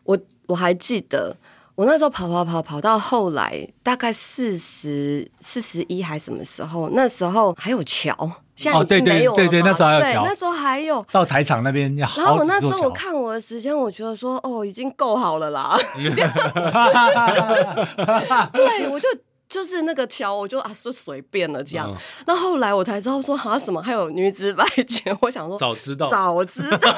我我还记得。我那时候跑跑跑跑到后来，大概四十四十一还什么时候？那时候还有桥，现在已经没有了。对对对对，那时候还有桥。那时候还有到台场那边要好几座桥。然后我那时候我看我的时间，我觉得说哦，已经够好了啦。[laughs] 对，我就就是那个桥，我就啊说随便了这样。那、嗯、后来我才知道说啊什么还有女子百捷，我想说早知道早知道。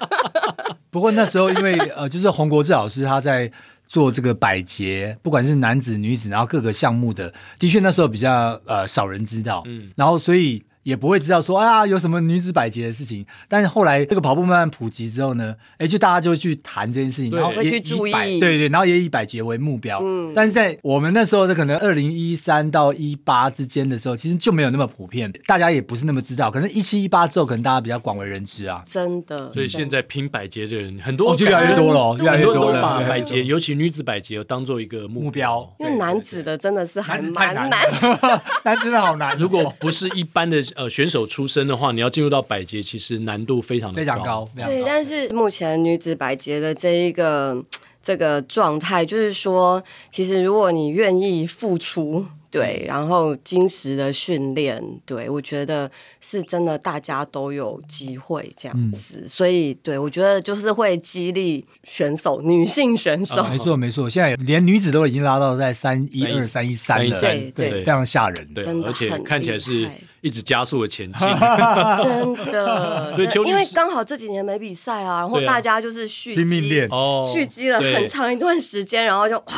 [laughs] 不过那时候因为呃，就是洪国志老师他在。做这个百节，不管是男子、女子，然后各个项目的，的确那时候比较呃少人知道，嗯，然后所以。也不会知道说啊有什么女子百捷的事情，但是后来这个跑步慢慢普及之后呢，哎，就大家就会去谈这件事情，然后也去注意，对对，然后也以百捷为目标。嗯，但是在我们那时候，的可能二零一三到一八之间的时候，其实就没有那么普遍，大家也不是那么知道。可能一七一八之后，可能大家比较广为人知啊。真的。所以现在拼百捷的人很多，就越来越多了，越来越多了。把百捷，尤其女子百捷，当做一个目标，因为男子的真的是很难，难，[laughs] 男子的好难。如果不是一般的呃选手出身。的话，你要进入到百捷，其实难度非常的非常高。对，但是目前女子百捷的这一个这个状态，就是说，其实如果你愿意付出。对，然后精实的训练，对，我觉得是真的，大家都有机会这样子，嗯、所以对我觉得就是会激励选手，女性选手，啊、没错没错，现在连女子都已经拉到在三一二三一三了，对对，对，非常吓人，对，而且看起来是一直加速的前进，[laughs] 真的，对，因为刚好这几年没比赛啊，然后大家就是蓄积，拼命练，蓄积了很长一段时间，然后就哇。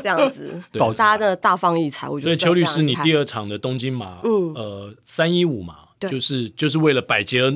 这样子，大家真的大放异彩。我觉得，所以邱律师，你第二场的东京马，嗯，呃，三一五嘛，就是就是为了百捷而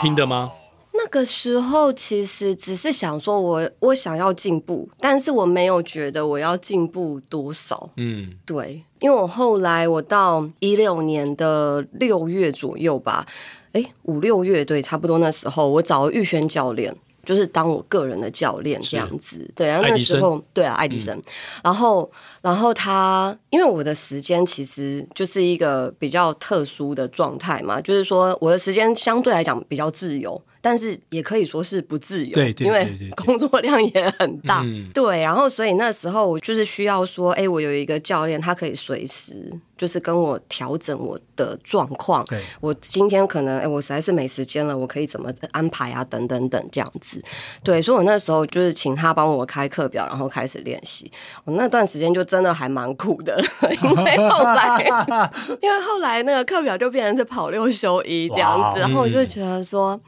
拼的吗？那个时候其实只是想说我，我我想要进步，但是我没有觉得我要进步多少。嗯，对，因为我后来我到一六年的六月左右吧，哎，五六月对，差不多那时候，我找了玉轩教练。就是当我个人的教练这样子，对，然后那时候，对啊，爱迪生，嗯、然后，然后他，因为我的时间其实就是一个比较特殊的状态嘛，就是说我的时间相对来讲比较自由。但是也可以说是不自由，对对对对对因为工作量也很大，嗯对。然后所以那时候我就是需要说，哎，我有一个教练，他可以随时就是跟我调整我的状况。对，我今天可能哎，我实在是没时间了，我可以怎么安排啊？等等等这样子。对，所以我那时候就是请他帮我开课表，然后开始练习。我那段时间就真的还蛮苦的，[laughs] 因为后来 [laughs] 因为后来那个课表就变成是跑六休一这样子，然后我就觉得说。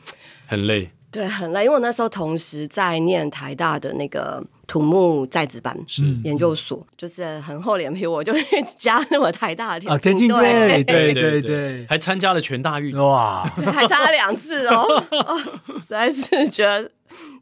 很累，对，很累，因为我那时候同时在念台大的那个土木在职班是研究所，嗯、就是很厚脸皮，我就加那么台大的田径队，对对对，还参加了全大运，哇，还参加两次哦，[laughs] 哦，实在是觉得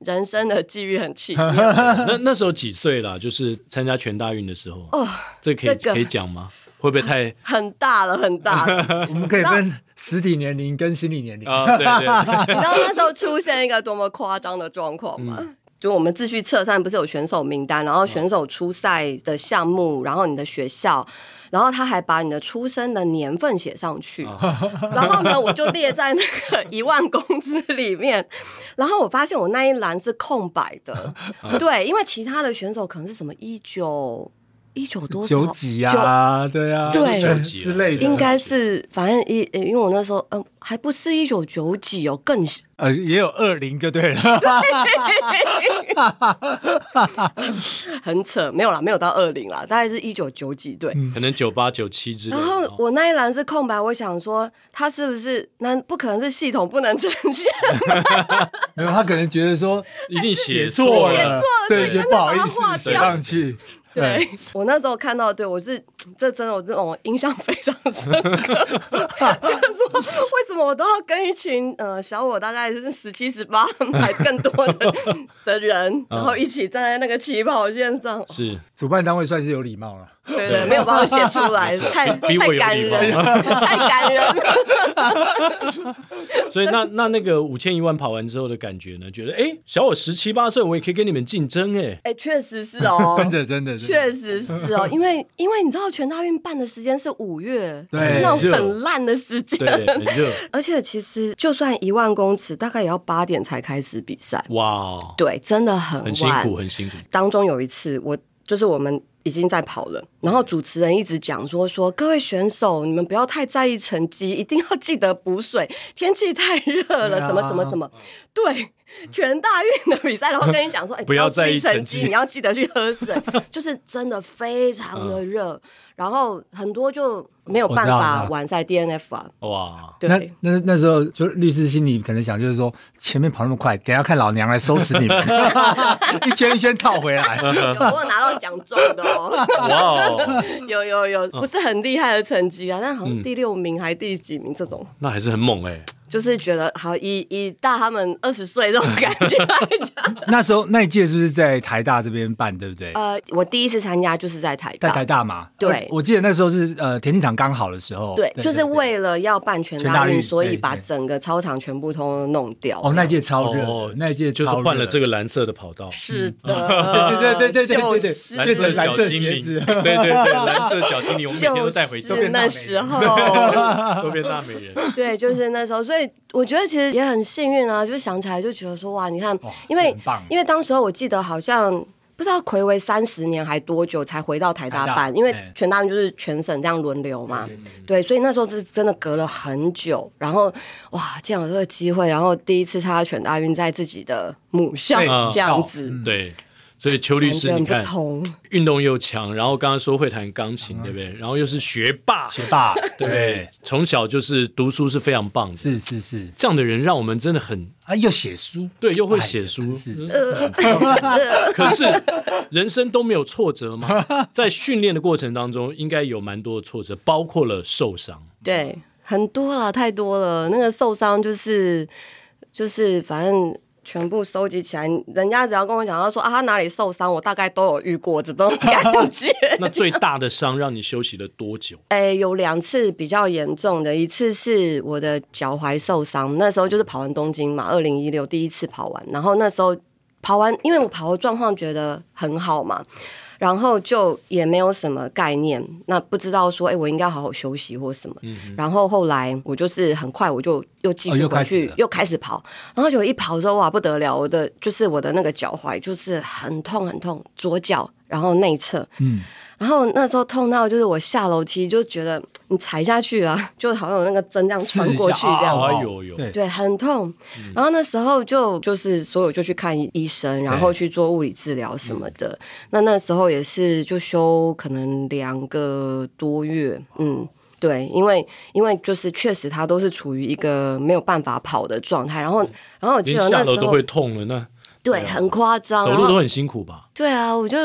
人生的际遇很奇妙。[laughs] 那那时候几岁了？就是参加全大运的时候，哦，这可以、这个、可以讲吗？会不会太很大了？很大了，[laughs] 我们可以分实体年龄跟心理年龄啊。对对对，[laughs] 你知道那时候出现一个多么夸张的状况吗？嗯、就我们秩序测算不是有选手名单，然后选手出赛的项目，然后你的学校，然后他还把你的出生的年份写上去，[laughs] 然后呢，我就列在那个一万公尺里面，然后我发现我那一栏是空白的，对，因为其他的选手可能是什么一九。一九多九几啊？对啊，对之类的，应该是反正一，因为我那时候嗯、呃，还不是一九九几哦，更呃也有二零就对了，[laughs] 很扯，没有啦，没有到二零啦，大概是一九九几对，可能九八九七之类的。然后我那一栏是空白，我想说他是不是那不可能是系统不能呈现？[laughs] 没有，他可能觉得说 [laughs] 一定写错了，写错了，对，就不好意思写上去。对，我那时候看到，对我是这真的，我这种印象非常深刻，就是说为什么我都要跟一群呃小我大概是十七十八还更多的 [laughs] 的人，然后一起站在那个起跑线上。是主办单位算是有礼貌了。对对，没有办法写出来，太太感人，太感人了。[laughs] 所以那那那个五千一万跑完之后的感觉呢？觉得哎，小我十七八岁，我也可以跟你们竞争哎。哎，确实是哦，[laughs] 真的真的，确实是哦，因为因为你知道全大运办的时间是五月，对，那种很烂的时间，对，很热。而且其实就算一万公尺，大概也要八点才开始比赛。哇，对，真的很很辛苦，很辛苦。当中有一次，我就是我们。已经在跑了，然后主持人一直讲说说各位选手，你们不要太在意成绩，一定要记得补水，天气太热了，什么什么什么，对。[laughs] 全大运的比赛，然后跟你讲说，哎，[laughs] 不要在意成绩，你要记得去喝水，[laughs] 就是真的非常的热，然后很多就没有办法完赛 DNF 啊。哇，对，那那那时候就律师心里可能想，就是说前面跑那么快，等下看老娘来收拾你们，一圈一圈套回来。有我拿到奖状的哦，哇，有有有，不是很厉害的成绩啊，但好像第六名还是第几名这种，那还是很猛哎。就是觉得好，以以大他们二十岁这种感觉来讲，[laughs] 那时候那一届是不是在台大这边办，对不对？呃，我第一次参加就是在台大，在台大嘛。对，我记得那时候是呃田径场刚好的时候，对，就是为了要办全大运，所以把整个操场全部通弄掉。哦，那届超热，那届就是换了这个蓝色的跑道。是的，[laughs] 对对对对对对对，蓝色小精灵，对对对，蓝色小精灵，我们每天都带回家。那时候 [laughs] 都变大美人。对，就是那时候，所以。我觉得其实也很幸运啊，就想起来就觉得说哇，你看，因为因为当时候我记得好像不知道睽违三十年还多久才回到台大办，因为全大运就是全省这样轮流嘛，对，所以那时候是真的隔了很久，然后哇，见有这个机会，然后第一次参加全大运在自己的母校这样子，对。所以邱律师，你看，运动又强，然后刚刚说会弹钢琴，对不对？然后又是学霸，学霸，对？从小就是读书是非常棒的，是是是，这样的人让我们真的很啊，又写书，对，又会写书，可是人生都没有挫折吗？[laughs] 在训练的过程当中，应该有蛮多的挫折，包括了受伤，对，很多了，太多了。那个受伤就是就是反正。全部收集起来，人家只要跟我讲他说啊，他哪里受伤，我大概都有遇过这种感觉。[laughs] 那最大的伤让你休息了多久？[laughs] 哎、欸，有两次比较严重的，一次是我的脚踝受伤，那时候就是跑完东京嘛，二零一六第一次跑完，然后那时候跑完，因为我跑的状况觉得很好嘛，然后就也没有什么概念，那不知道说，哎，我应该好好休息或什么。嗯、然后后来我就是很快我就又继续回去，哦、又，开又开始跑，然后就一跑之后哇不得了，我的就是我的那个脚踝就是很痛很痛，左脚然后内侧，嗯。然后那时候痛到就是我下楼梯就觉得你踩下去啊，[laughs] 就好像有那个针这样穿过去这样，哎呦呦，对，很痛。然后那时候就就是所有就去看医生，然后去做物理治疗什么的。那那时候也是就休可能两个多月，嗯，对，因为因为就是确实他都是处于一个没有办法跑的状态。然后然后我记得那时候都会痛了，那对，很夸张，走路都很辛苦吧？对啊，我就。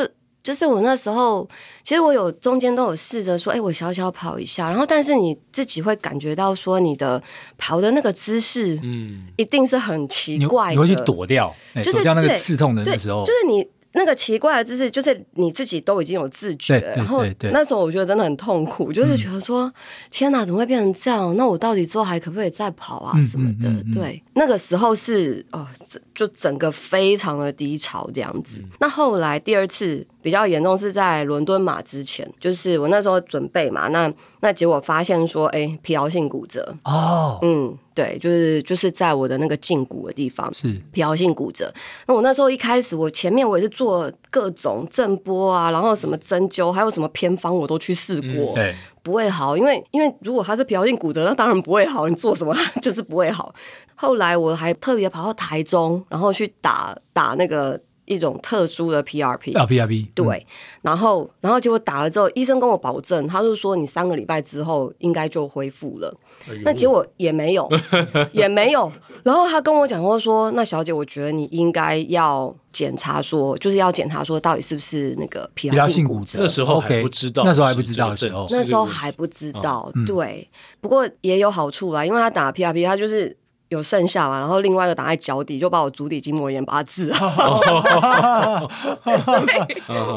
就是我那时候，其实我有中间都有试着说，哎、欸，我小小跑一下，然后但是你自己会感觉到说，你的跑的那个姿势，嗯，一定是很奇怪的，你会去躲掉，就是躲掉那个刺痛的那时候，就是你。那个奇怪的姿势，就是你自己都已经有自觉了，然后那时候我觉得真的很痛苦，就是觉得说，天哪，怎么会变成这样？那我到底之后还可不可以再跑啊什么的？对，那个时候是哦，就整个非常的低潮这样子。那后来第二次比较严重是在伦敦马之前，就是我那时候准备嘛，那那结果发现说，哎，疲劳性骨折哦，嗯。对，就是就是在我的那个胫骨的地方，是疲劳性骨折。那我那时候一开始，我前面我也是做各种震波啊，然后什么针灸，还有什么偏方，我都去试过，不会好。因为因为如果他是疲劳性骨折，那当然不会好。你做什么 [laughs] 就是不会好。后来我还特别跑到台中，然后去打打那个。一种特殊的 PRP 啊 PRP 对，嗯、然后然后结果打了之后，医生跟我保证，他就说你三个礼拜之后应该就恢复了。哎、那结果也没有，[laughs] 也没有。然后他跟我讲过说，那小姐，我觉得你应该要检查说，就是要检查说到底是不是那个疲劳性骨折。那时候还不知道，那时候还不知道的时候，那时候还不知道。对，不过也有好处啦，因为他打 PRP，他就是。有剩下嘛？然后另外一个打在脚底，就把我足底筋膜炎把它治好。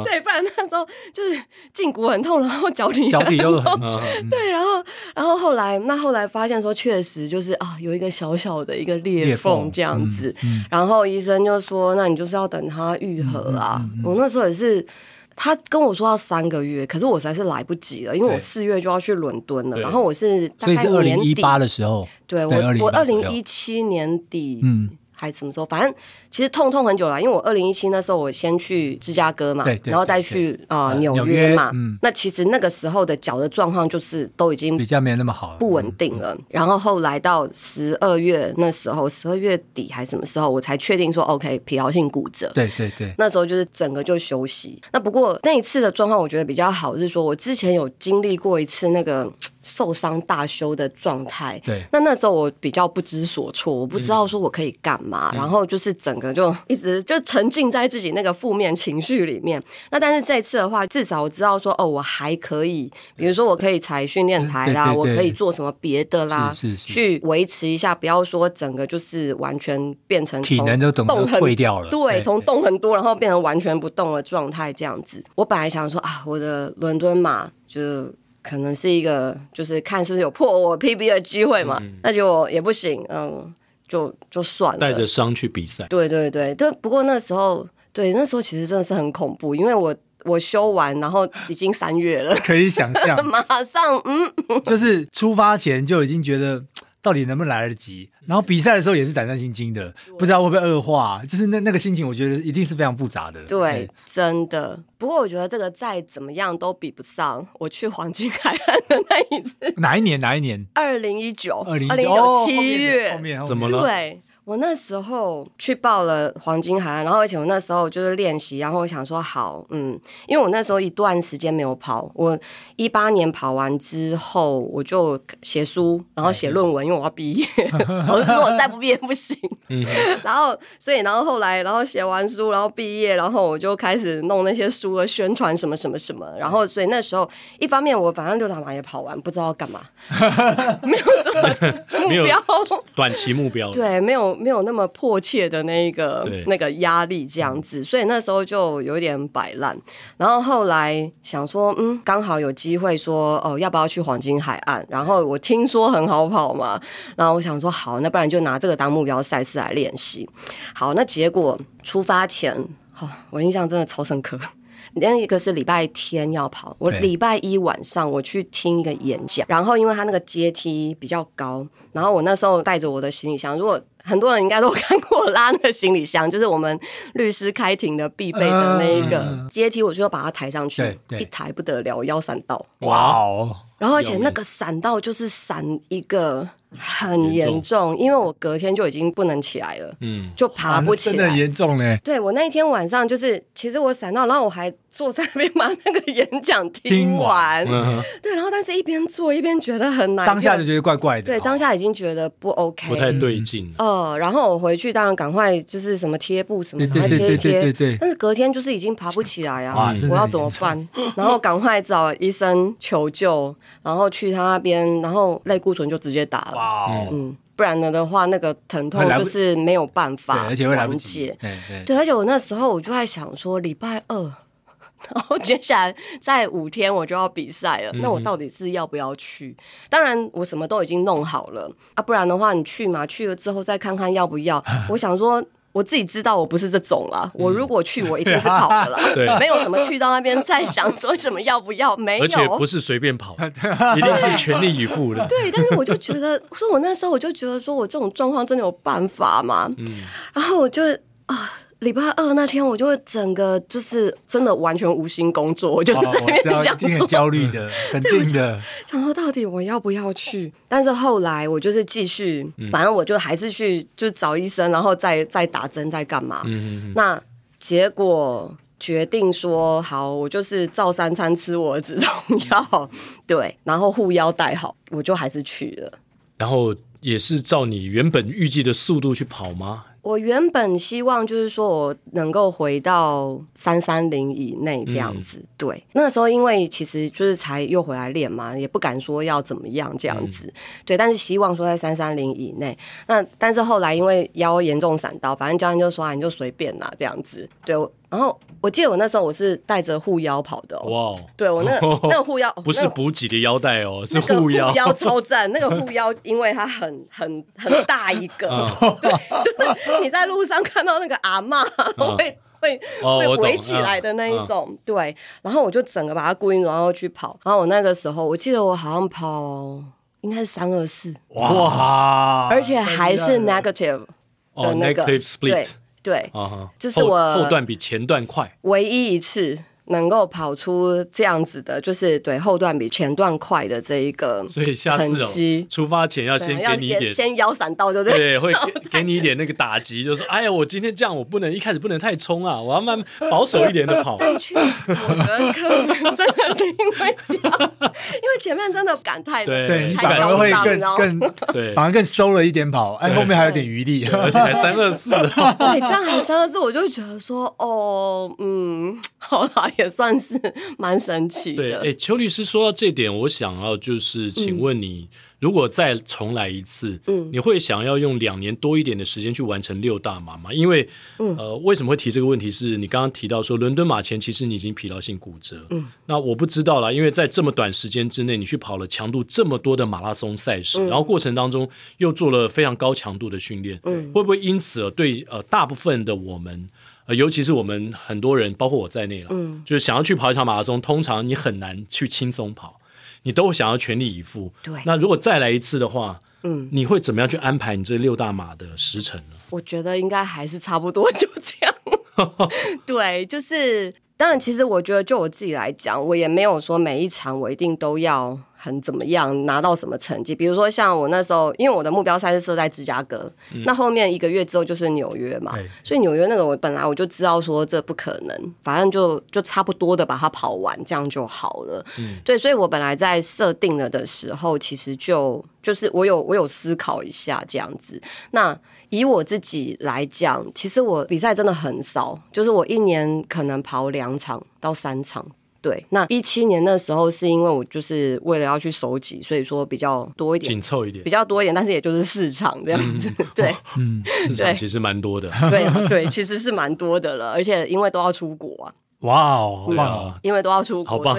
对，不然那时候就是胫骨很痛，然后脚底 [laughs] 脚底又很痛。对，然后然后后来那后来发现说，确实就是啊，有一个小小的一个裂缝这样子。然后医生就说，那你就是要等它愈合啊。我那时候也是。他跟我说要三个月，可是我实在是来不及了，因为我四月就要去伦敦了。然后我是大概年底，所以是二零一八的时候，对，我我二零一七年底，嗯。还是什么时候？反正其实痛痛很久了，因为我二零一七那时候我先去芝加哥嘛，然后再去啊纽约嘛。嗯那其实那个时候的脚的状况就是都已经比较没有那么好，不稳定了。然后后来到十二月那时候，十二月底还什么时候，我才确定说 OK 疲劳性骨折。对对对，那时候就是整个就休息。那不过那一次的状况，我觉得比较好是说，我之前有经历过一次那个。[tsk] 受伤大休的状态，对，那那时候我比较不知所措，我不知道说我可以干嘛，嗯、然后就是整个就一直就沉浸在自己那个负面情绪里面。那但是这次的话，至少我知道说哦，我还可以，比如说我可以踩训练台啦，我可以做什么别的啦，是是是去维持一下，不要说整个就是完全变成体能都动很溃掉了，对，从动很多然后变成完全不动的状态这样子。我本来想说啊，我的伦敦马就。可能是一个，就是看是不是有破我 PB 的机会嘛，嗯、那就也不行，嗯，就就算了。带着伤去比赛。对对对，但。不过那时候，对那时候其实真的是很恐怖，因为我我修完，然后已经三月了，可以想象，[laughs] 马上嗯，就是出发前就已经觉得。到底能不能来得及？然后比赛的时候也是胆战心惊的，不知道会不会恶化。就是那那个心情，我觉得一定是非常复杂的。对，真的。不过我觉得这个再怎么样都比不上我去黄金海岸的那一次。哪一年？哪一年？二零一九，二零一九七月。后面，后面怎么了？对。我那时候去报了黄金海岸，然后而且我那时候就是练习，然后我想说好，嗯，因为我那时候一段时间没有跑，我一八年跑完之后我就写书，然后写论文，因为我要毕业，[laughs] 我就说我再不毕业不行，[laughs] 然后所以然后后来然后写完书，然后毕业，然后我就开始弄那些书的宣传什么什么什么，然后所以那时候一方面我反正六大马也跑完，不知道干嘛，[laughs] 没有什么目标，短期目标，对，没有。没有那么迫切的那个那个压力这样子，所以那时候就有点摆烂。然后后来想说，嗯，刚好有机会说，哦，要不要去黄金海岸？然后我听说很好跑嘛，然后我想说，好，那不然就拿这个当目标赛事来练习。好，那结果出发前，好、哦，我印象真的超深刻。那一个是礼拜天要跑，我礼拜一晚上我去听一个演讲，然后因为他那个阶梯比较高，然后我那时候带着我的行李箱，如果很多人应该都看过我拉那个行李箱，就是我们律师开庭的必备的那一个阶梯，我就要把它抬上去，一抬不得了，我腰闪到，哇哦！然后而且那个闪到就是闪一个。很严重，因为我隔天就已经不能起来了，嗯，就爬不起来，真的严重嘞。对，我那一天晚上就是，其实我闪到，然后我还坐在那边把那个演讲听完，听完对，然后但是一边做一边觉得很难，当下就觉得怪怪的，对，当下已经觉得不 OK，不太对劲。呃，然后我回去当然赶快就是什么贴布什么，赶快贴贴，对，但是隔天就是已经爬不起来啊，我要怎么办？然后赶快找医生求救，然后去他那边，然后类固醇就直接打了。嗯，不然了的话，那个疼痛就是没有办法缓解。对，而且我那时候我就在想说，礼拜二，然后接下来在五天我就要比赛了，那我到底是要不要去？当然，我什么都已经弄好了啊，不然的话你去嘛，去了之后再看看要不要。[laughs] 我想说。我自己知道我不是这种啦，我如果去，我一定是跑的啦，[laughs] 对，没有什么去到那边再想说什么要不要，没有，而且不是随便跑，[laughs] 一定是全力以赴的。[laughs] 对，但是我就觉得，说我那时候我就觉得，说我这种状况真的有办法吗？嗯，然后我就啊。礼拜二那天，我就会整个就是真的完全无心工作，我就在那边想说，焦虑的，[laughs] 肯定的，想说到底我要不要去？但是后来我就是继续，反正我就还是去，就找医生，然后再再打针，再干嘛？嗯，那结果决定说好，我就是照三餐吃我的止痛药，[laughs] 对，然后护腰带好，我就还是去了。然后也是照你原本预计的速度去跑吗？我原本希望就是说我能够回到三三零以内这样子，嗯、对。那个时候因为其实就是才又回来练嘛，也不敢说要怎么样这样子，嗯、对。但是希望说在三三零以内。那但是后来因为腰严重闪到，反正教练就说啊，你就随便啦这样子，对。然后我记得我那时候我是带着护腰跑的，哦哇！对我那 [laughs] 那个护腰不是补给的腰带哦，是护腰，护腰超赞。那个护腰因为它很很很大一个，[laughs] [laughs] 对，就是你在路上看到那个阿嬷会会会围起来的那一种，对。然后我就整个把它固定，然后去跑。然后我那个时候我记得我好像跑应该是三二四，哇！而且还是 negative 的那个对。对，就是我后段比前段快，唯一一次。能够跑出这样子的，就是对后段比前段快的这一个成绩。所以下次哦，出发前要先给你一点，先腰闪到就对。对，会给 [laughs] 给你一点那个打击，就是说，哎呀，我今天这样，我不能一开始不能太冲啊，我要慢保守一点的跑。确实，我觉得可能真的是因为这样，因为前面真的赶太对，反而会更更对，反而更收了一点跑，哎，后面还有点余力，而且还三二四。对，这样还三二四，我就觉得说，哦，嗯，好啦。也算是 [laughs] 蛮神奇的。对，哎，邱律师说到这点，我想要就是请问你，嗯、如果再重来一次，嗯，你会想要用两年多一点的时间去完成六大马吗？因为，嗯、呃，为什么会提这个问题？是你刚刚提到说，伦敦马前其实你已经疲劳性骨折，嗯，那我不知道啦，因为在这么短时间之内，你去跑了强度这么多的马拉松赛事，嗯、然后过程当中又做了非常高强度的训练，嗯，会不会因此而对呃大部分的我们？呃，尤其是我们很多人，包括我在内了，嗯，就是想要去跑一场马拉松，通常你很难去轻松跑，你都想要全力以赴。对，那如果再来一次的话，嗯，你会怎么样去安排你这六大马的时程呢？我觉得应该还是差不多就这样。[laughs] 对，就是。当然，其实我觉得，就我自己来讲，我也没有说每一场我一定都要很怎么样拿到什么成绩。比如说，像我那时候，因为我的目标赛是设在芝加哥，嗯、那后面一个月之后就是纽约嘛，所以纽约那个我本来我就知道说这不可能，反正就就差不多的把它跑完，这样就好了。嗯、对，所以我本来在设定了的时候，其实就就是我有我有思考一下这样子。那以我自己来讲，其实我比赛真的很少，就是我一年可能跑两场到三场。对，那一七年那时候是因为我就是为了要去收集，所以说比较多一点，紧凑一点，比较多一点，但是也就是四场这样子。嗯、对，嗯，四场其实蛮多的。对对，其实是蛮多的了，而且因为都要出国啊。哇哦，好棒哦啊！因为都要出国，好棒。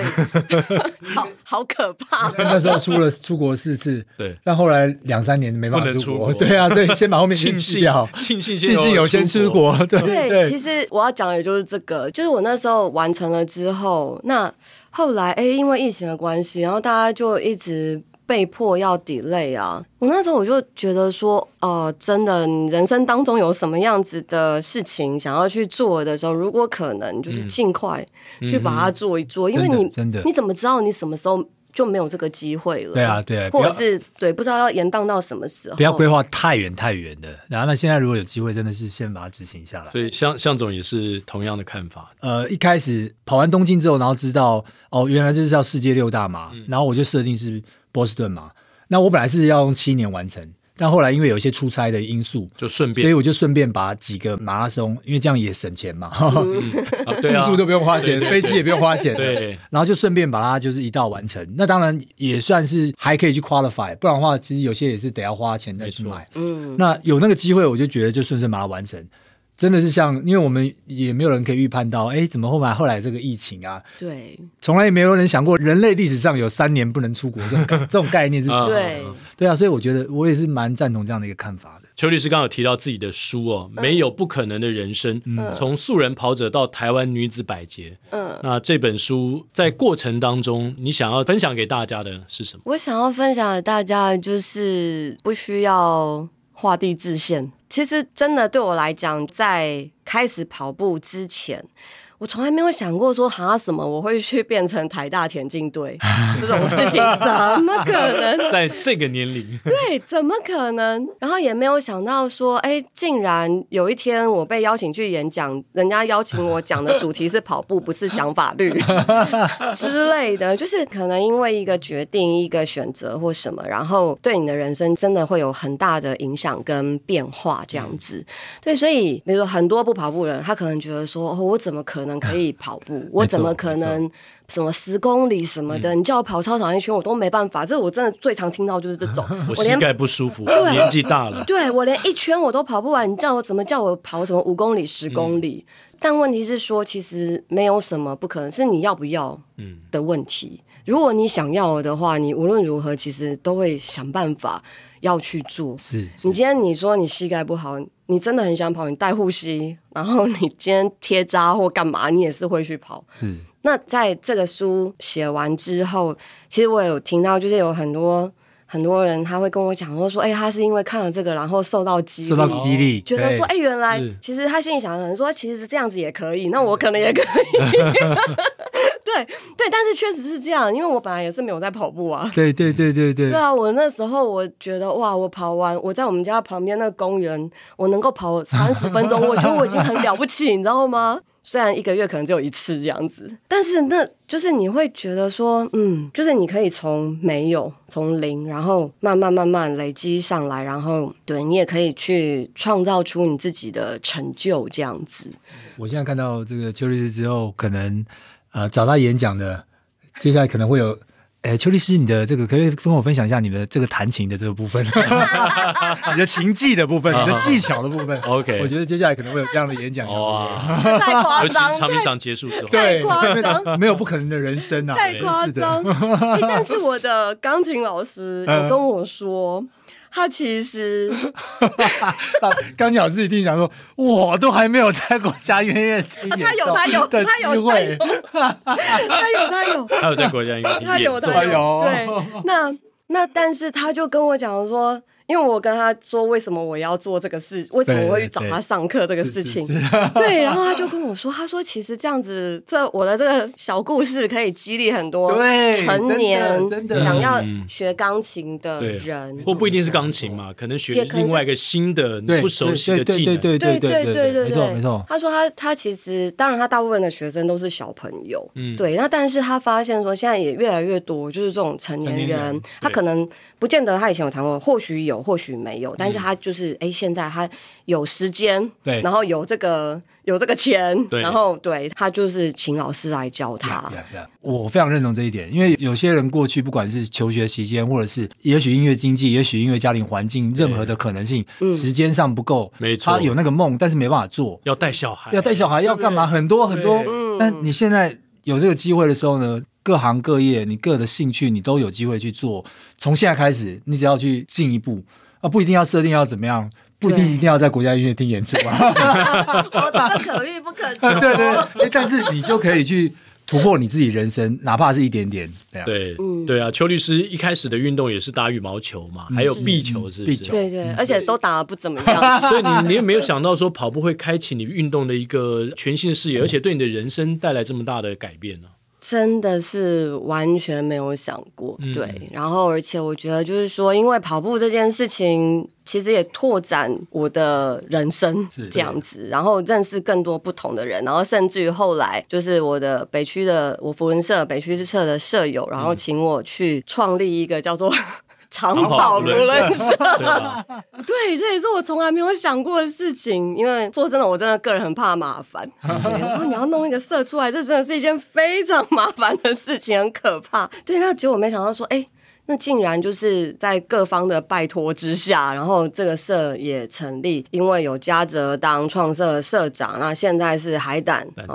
[laughs] 好好可怕。那时候出了出国四次，对，但后来两三年没办法出国，对啊，所以 [laughs] 先把后面先庆幸去掉，庆幸庆幸有先出国，对对，其实我要讲的就是这个，就是我那时候完成了之后，那后来哎，因为疫情的关系，然后大家就一直被迫要 delay 啊。我那时候我就觉得说，呃，真的，你人生当中有什么样子的事情想要去做的时候，如果可能，就是尽快去把它做一做，因为你真的，你怎么知道你什么时候？就没有这个机会了。对啊，对啊，或者是对，不知道要延宕到什么时候。不要规划太远太远的。然后，那现在如果有机会，真的是先把它执行下来。所以，向向总也是同样的看法。呃，一开始跑完东京之后，然后知道哦，原来这是叫世界六大嘛，嗯、然后我就设定是波士顿嘛。那我本来是要用七年完成。但后来因为有一些出差的因素，就顺便，所以我就顺便把几个马拉松，因为这样也省钱嘛，[laughs] 住宿都不用花钱，飞机也不用花钱，对，然后就顺便把它就是一道完成。那当然也算是还可以去 qualify，不然的话，其实有些也是得要花钱再去买。嗯，那有那个机会，我就觉得就顺顺把它完成。真的是像，因为我们也没有人可以预判到，哎，怎么后来后来这个疫情啊？对，从来也没有人想过人类历史上有三年不能出国这种 [laughs] 这种概念是什么？对，对啊，所以我觉得我也是蛮赞同这样的一个看法的。邱律师刚刚有提到自己的书哦，《没有不可能的人生》，嗯，从素人跑者到台湾女子百杰，嗯，那这本书在过程当中，你想要分享给大家的是什么？我想要分享给大家的就是不需要画地自限。其实真的对我来讲，在开始跑步之前，我从来没有想过说，哈什么我会去变成台大田径队这种事情，怎么可能？[laughs] 在这个年龄，对，怎么可能？然后也没有想到说，哎，竟然有一天我被邀请去演讲，人家邀请我讲的主题是跑步，不是讲法律 [laughs] 之类的，就是可能因为一个决定、一个选择或什么，然后对你的人生真的会有很大的影响跟变化，这样子。对，所以比如说很多不跑步的人，他可能觉得说，哦，我怎么可能？可以跑步，我怎么可能什么十公里什么的？你叫我跑操场一圈，我都没办法。这我真的最常听到就是这种，[laughs] 我膝盖不舒服，年纪大了，[laughs] 对我连一圈我都跑不完。你叫我怎么叫我跑什么五公里、十公里？但问题是说，其实没有什么不可能，是你要不要的问题。如果你想要的话，你无论如何其实都会想办法要去做。是，你今天你说你膝盖不好。你真的很想跑，你带护膝，然后你今天贴扎或干嘛，你也是会去跑。嗯，那在这个书写完之后，其实我有听到，就是有很多很多人他会跟我讲，说说，哎、欸，他是因为看了这个，然后受到激励，受到激励，觉得说，哎、欸，原来其实他心里想的，说其实这样子也可以，那我可能也可以。[laughs] 对对，但是确实是这样，因为我本来也是没有在跑步啊。对对对对对。对啊，我那时候我觉得哇，我跑完，我在我们家旁边那个公园，我能够跑三十分钟，我觉得我已经很了不起，你知道吗？虽然一个月可能只有一次这样子，但是那就是你会觉得说，嗯，就是你可以从没有、从零，然后慢慢慢慢累积上来，然后对你也可以去创造出你自己的成就这样子。我现在看到这个邱律师之后，可能。呃，找到演讲的，接下来可能会有，诶，邱律师，你的这个可以跟我分享一下你的这个弹琴的这个部分，[laughs] 你的琴技的部分，你的技巧的部分。[laughs] OK，我觉得接下来可能会有这样的演讲。哇，太夸张！尤其场场结束之后，对，夸张，没有不可能的人生啊，太夸张。但是我的钢琴老师有跟我说。他其实，钢琴老师一定想说，我都还没有在国家音乐厅演，[laughs] 他有他有他有他有，他有他有，他有在国家音乐他有他有，对，[laughs] 那那但是他就跟我讲说。因为我跟他说，为什么我要做这个事，为什么我会去找他上课这个事情，[laughs] 对，然后他就跟我说，他说其实这样子，这我的这个小故事可以激励很多成年想要学钢琴的人，或不一定是钢琴嘛，可能学另外一个新的不熟悉的技能，对对对对对对，没错没错。他说他他其实当然他大部分的学生都是小朋友，嗯，对，那但是他发现说现在也越来越多就是这种成年人，他可能不见得他以前有谈过，或许有。或许没有，但是他就是哎、嗯，现在他有时间，对，然后有这个有这个钱，对，然后对他就是请老师来教他。Yeah, yeah, yeah. 我非常认同这一点，因为有些人过去不管是求学期间，或者是也许音乐经济，也许因为家庭环境，任何的可能性，时间上不够，没错，他有那个梦，但是没办法做，要带小孩，要带小孩，要干嘛？很多很多。嗯，那你现在有这个机会的时候呢，各行各业你各的兴趣你都有机会去做。从现在开始，你只要去进一步啊，不一定要设定要怎么样，不一定一定要在国家音乐厅演出啊。[laughs] [laughs] 我这个可遇不可求。对对，但是你就可以去。突破你自己人生，哪怕是一点点。对啊，对，对啊。邱律师一开始的运动也是打羽毛球嘛，还有壁球，是不是？对对，而且都打得不怎么样。[laughs] 所以你你也没有想到说跑步会开启你运动的一个全新的视野，而且对你的人生带来这么大的改变呢？真的是完全没有想过，对。然后，而且我觉得就是说，因为跑步这件事情。其实也拓展我的人生这样子，然后认识更多不同的人，然后甚至于后来就是我的北区的我福文社北区社的社友，然后请我去创立一个叫做长跑扶轮社。[laughs] [laughs] 对，这也是我从来没有想过的事情。因为说真的，我真的个人很怕麻烦，[laughs] 然后你要弄一个社出来，这真的是一件非常麻烦的事情，很可怕。对，那结果没想到说，哎。那竟然就是在各方的拜托之下，然后这个社也成立，因为有嘉泽当创社社长，那现在是海胆对，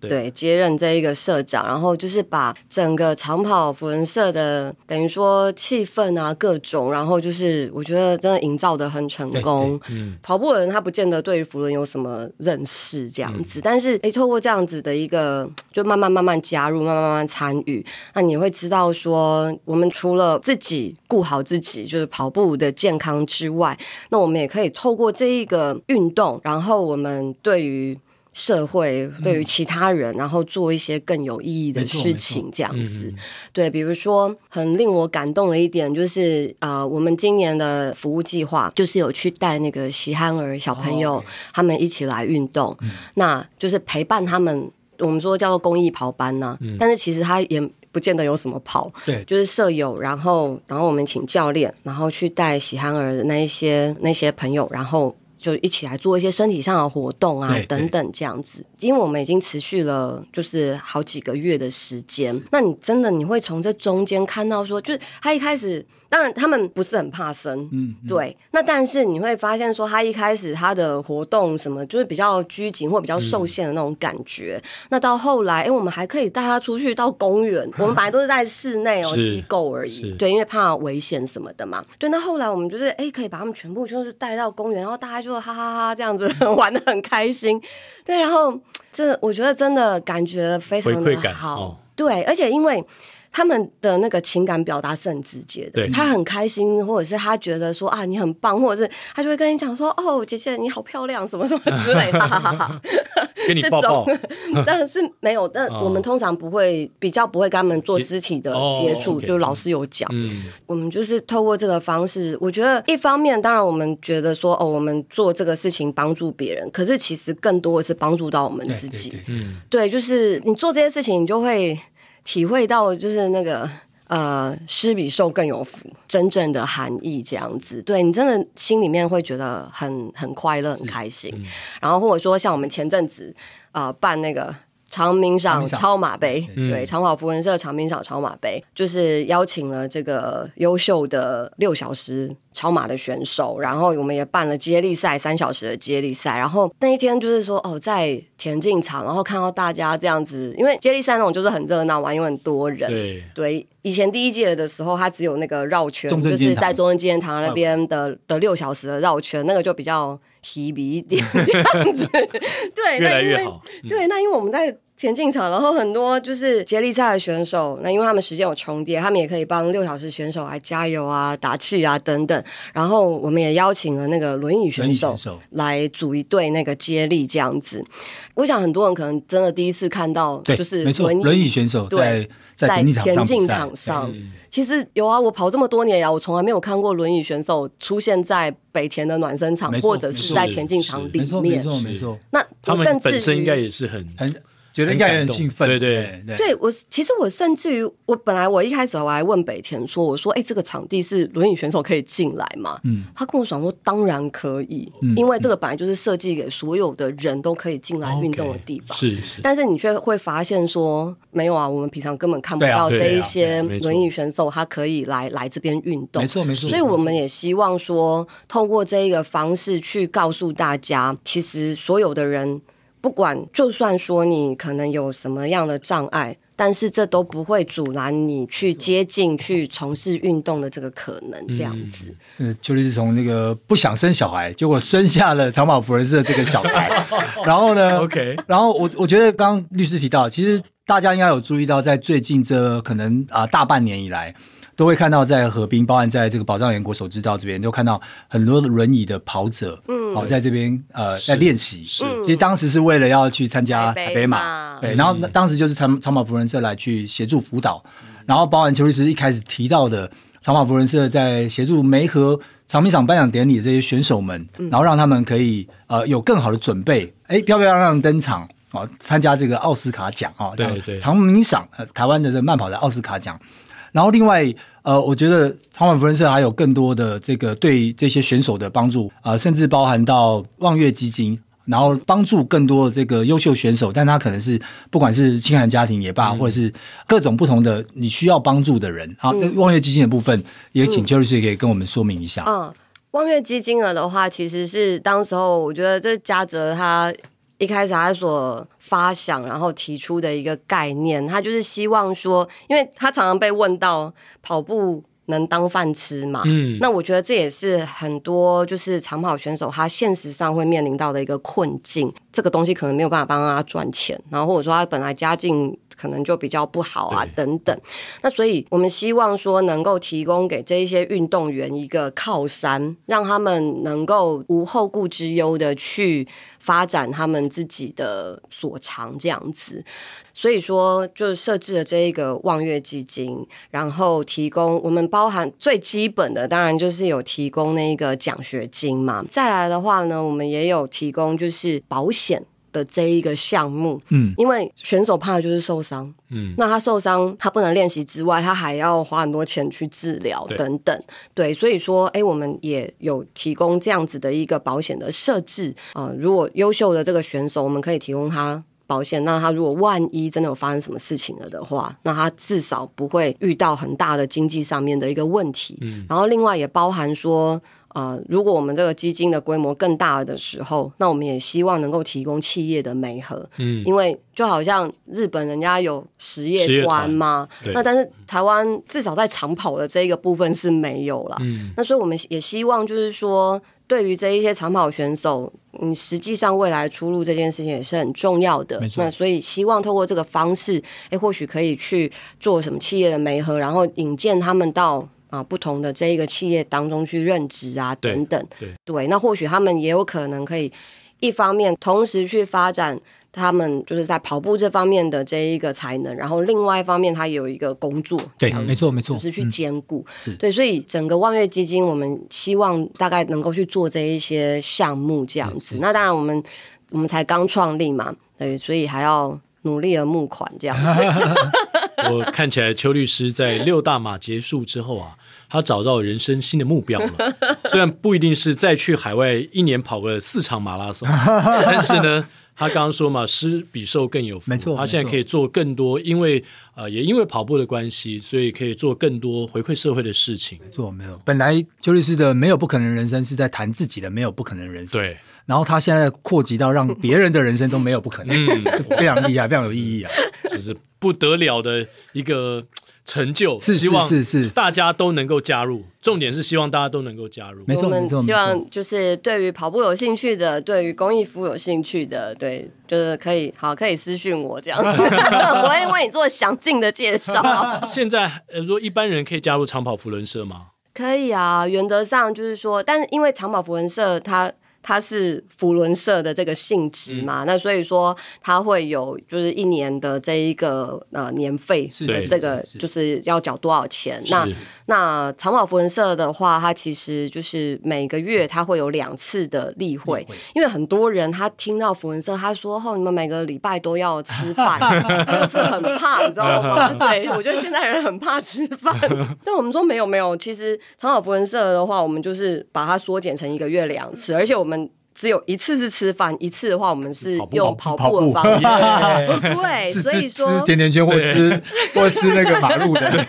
对，接任这一个社长，然后就是把整个长跑扶轮社的等于说气氛啊各种，然后就是我觉得真的营造的很成功。嗯，跑步的人他不见得对于扶轮有什么认识这样子，嗯、但是诶，透过这样子的一个，就慢慢慢慢加入，慢慢慢慢参与，那你会知道说，我们除了自己顾好自己，就是跑步的健康之外，那我们也可以透过这一个运动，然后我们对于。社会对于其他人，然后做一些更有意义的事情，这样子。对，比如说很令我感动的一点就是，呃，我们今年的服务计划就是有去带那个喜憨儿小朋友，他们一起来运动，那就是陪伴他们。我们说叫做公益跑班呢，但是其实他也不见得有什么跑，对，就是舍友，然后然后我们请教练，然后去带喜憨儿的那一些那些朋友，然后。就一起来做一些身体上的活动啊，等等这样子，因为我们已经持续了就是好几个月的时间，那你真的你会从这中间看到说，就是他一开始。当然，他们不是很怕生，嗯，嗯，对。那但是你会发现，说他一开始他的活动什么，就是比较拘谨或比较受限的那种感觉。嗯、那到后来，哎、欸，我们还可以带他出去到公园。我们本来都是在室内哦，机构而已，对，因为怕危险什么的嘛。对，那后来我们就是哎、欸，可以把他们全部就是带到公园，然后大家就哈哈哈这样子玩的很开心。对，然后这我觉得真的感觉非常的好，哦、对，而且因为。他们的那个情感表达是很直接的，他很开心，或者是他觉得说啊你很棒，或者是他就会跟你讲说哦姐姐你好漂亮什么什么之类的，[laughs] 给你抱抱。[laughs] 但是没有，但我们通常不会比较不会跟他们做肢体的接触，哦、就老师有讲，嗯、我们就是透过这个方式，我觉得一方面当然我们觉得说哦我们做这个事情帮助别人，可是其实更多的是帮助到我们自己，嗯、对，就是你做这些事情你就会。体会到就是那个呃，施比受更有福，真正的含义这样子，对你真的心里面会觉得很很快乐、很开心。嗯、然后或者说像我们前阵子呃办那个。长明赏超马杯，嗯、对，长跑福人社长明赏超马杯，就是邀请了这个优秀的六小时超马的选手，然后我们也办了接力赛，三小时的接力赛。然后那一天就是说，哦，在田径场，然后看到大家这样子，因为接力赛那种就是很热闹嘛，因为很多人。对，对，以前第一届的时候，它只有那个绕圈，就是在中正纪念堂那边的的六小时的绕圈，那个就比较。皮比一点这样子，对，[laughs] 越来越好。嗯、对，那因为我们在田径场，然后很多就是接力赛的选手，那因为他们时间有重叠，他们也可以帮六小时选手来加油啊、打气啊等等。然后我们也邀请了那个轮椅选手来组一队那个接力这样子。我想很多人可能真的第一次看到，就是轮椅，轮椅选手对在田径场上。其实有啊，我跑这么多年呀，我从来没有看过轮椅选手出现在北田的暖身场，或者是在田径场里面。没错，没错。那他们本身应该也是很很。觉得应该很兴奋，对对对。对我，其实我甚至于，我本来我一开始我还问北田说：“我说，哎，这个场地是轮椅选手可以进来吗？”嗯，他跟我讲说：“当然可以，因为这个本来就是设计给所有的人都可以进来运动的地方。”是是。但是你却会发现说，没有啊，我们平常根本看不到这一些轮椅选手，他可以来来这边运动。没错没错。所以我们也希望说，透过这一个方式去告诉大家，其实所有的人。不管就算说你可能有什么样的障碍。但是这都不会阻拦你去接近、去从事运动的这个可能，这样子。嗯，邱律师从那个不想生小孩，结果生下了长跑福人社这个小孩，[laughs] 然后呢？OK，然后我我觉得刚刚律师提到，其实大家应该有注意到，在最近这可能啊大半年以来。都会看到在河滨，包含在这个宝藏岩国手知道这边，都看到很多的轮椅的跑者，嗯，好、哦、在这边呃在练习。是，其实当时是为了要去参加台北马，对，然后当时就是长长跑福人社来去协助辅导，嗯、然后包含邱律师一开始提到的长跑福人社在协助梅和长明赏颁奖典礼的这些选手们，嗯、然后让他们可以呃有更好的准备，哎，漂漂亮亮登场啊、哦，参加这个奥斯卡奖啊，对对，长臂赏呃台湾的这个慢跑的奥斯卡奖。然后另外，呃，我觉得长跑福人社还有更多的这个对这些选手的帮助啊、呃，甚至包含到望月基金，然后帮助更多的这个优秀选手，但他可能是不管是清寒家庭也罢，嗯、或者是各种不同的你需要帮助的人啊。那望月基金的部分，也请邱律师可以跟我们说明一下。嗯，望月基金额的话，其实是当时候我觉得这嘉泽他。一开始他所发想，然后提出的一个概念，他就是希望说，因为他常常被问到跑步能当饭吃嘛，嗯，那我觉得这也是很多就是长跑选手他现实上会面临到的一个困境，这个东西可能没有办法帮他赚钱，然后或者说他本来家境可能就比较不好啊等等，那所以我们希望说能够提供给这一些运动员一个靠山，让他们能够无后顾之忧的去。发展他们自己的所长，这样子，所以说就设置了这一个望月基金，然后提供我们包含最基本的，当然就是有提供那个奖学金嘛。再来的话呢，我们也有提供就是保险。的这一个项目，嗯，因为选手怕的就是受伤，嗯，那他受伤，他不能练习之外，他还要花很多钱去治疗等等，对，对，所以说，哎，我们也有提供这样子的一个保险的设置啊，呃，如果优秀的这个选手，我们可以提供他保险，那他如果万一真的有发生什么事情了的话，那他至少不会遇到很大的经济上面的一个问题，嗯，然后另外也包含说。啊、呃，如果我们这个基金的规模更大的时候，那我们也希望能够提供企业的媒合，嗯，因为就好像日本人家有实业观嘛，那但是台湾至少在长跑的这一个部分是没有了，嗯，那所以我们也希望就是说，对于这一些长跑选手，你实际上未来出路这件事情也是很重要的，那所以希望透过这个方式，哎，或许可以去做什么企业的媒合，然后引荐他们到。啊，不同的这一个企业当中去任职啊，等等，对，那或许他们也有可能可以一方面同时去发展他们就是在跑步这方面的这一个才能，然后另外一方面他有一个工作，对，没错没错，就是去兼顾，嗯、对，所以整个望月基金，我们希望大概能够去做这一些项目这样子。那当然，我们我们才刚创立嘛，对，所以还要努力的募款这样。[laughs] [laughs] 我看起来邱律师在六大马结束之后啊，他找到人生新的目标了。[laughs] 虽然不一定是再去海外一年跑个四场马拉松，[laughs] 但是呢，他刚刚说嘛，施比受更有福。没错，他现在可以做更多，因为呃，也因为跑步的关系，所以可以做更多回馈社会的事情。没错，没有。本来邱律师的没有不可能人生是在谈自己的没有不可能人生。对。然后他现在扩及到让别人的人生都没有不可能，嗯，非常厉害，非常有意义啊，[laughs] 就是不得了的一个成就。是希望是是大家都能够加入，重点是希望大家都能够加入。没错没错，希望就是对于跑步有兴趣的，对于公益服务有兴趣的，对，就是可以好可以私讯我这样，[laughs] [laughs] 我会为你做详尽的介绍。现在呃，如果一般人可以加入长跑福人社吗？可以啊，原则上就是说，但是因为长跑福人社它。它是福伦社的这个性质嘛，嗯、那所以说它会有就是一年的这一个呃年费，是这个就是要缴多少钱？那那长跑福伦社的话，它其实就是每个月它会有两次的例会，会因为很多人他听到福伦社，他说哦，你们每个礼拜都要吃饭，[laughs] 就是很怕，你知道吗？[laughs] 对，我觉得现在人很怕吃饭，[laughs] 但我们说没有没有，其实长跑福伦社的话，我们就是把它缩减成一个月两次，而且我们。只有一次是吃饭，一次的话我们是用跑跑步步的方式。[laughs] 对，[laughs] 所以说吃甜甜圈或吃或吃那个马路的。[laughs]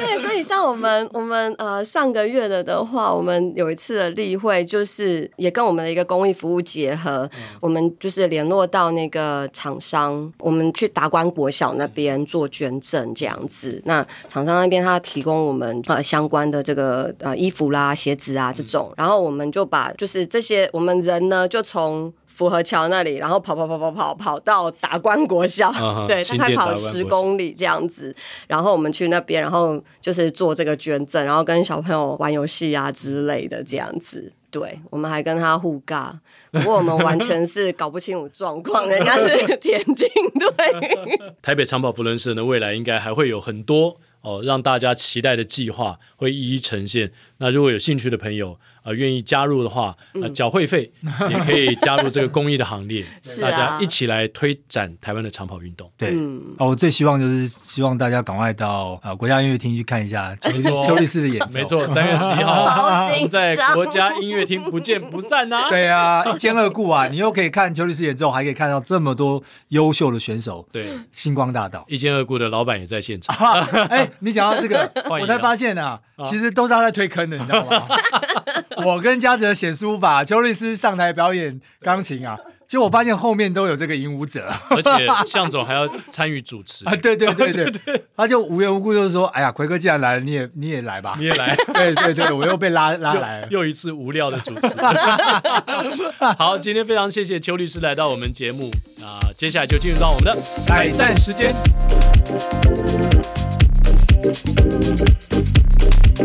对，所以像我们我们呃上个月的的话，我们有一次的例会，就是也跟我们的一个公益服务结合，嗯、我们就是联络到那个厂商，我们去达观国小那边做捐赠这样子。那厂商那边他提供我们呃相关的这个呃衣服啦、鞋子啊这种，然后我们就把就是这些我们人呢就从。福河桥那里，然后跑跑跑跑跑跑到达观国校，啊、[laughs] 对，大概跑十公里这样子。然后我们去那边，然后就是做这个捐赠，然后跟小朋友玩游戏啊之类的这样子。对，我们还跟他互尬，不过我们完全是搞不清楚状况，人家是 [laughs] 田径队。[laughs] 台北长跑福伦社呢，未来应该还会有很多哦让大家期待的计划会一一呈现。那如果有兴趣的朋友，呃，愿意加入的话，呃，缴会费 [laughs] 也可以加入这个公益的行列，[laughs] 大家一起来推展台湾的长跑运动。对，哦，我最希望就是希望大家赶快到啊国家音乐厅去看一下 [laughs] 邱邱律师的演奏。没错，三月十一号，我们在国家音乐厅不见不散呐。对啊，一兼二顾啊，你又可以看邱律师演奏，还可以看到这么多优秀的选手。对，星光大道一兼二顾的老板也在现场。哎，你讲到这个，我才发现啊，其实都是他在推坑的，你知道吗？[laughs] 我跟嘉泽写书法，邱律师上台表演钢琴啊，结果我发现后面都有这个引舞者，而且向总还要参与主持 [laughs] 啊，对对对对，他就无缘无故就是说，哎呀，奎哥既然来了，你也你也来吧，你也来，[laughs] 对对对，我又被拉拉来了，又一次无聊的主持。好，今天非常谢谢邱律师来到我们节目啊，接下来就进入到我们的彩蛋时间。那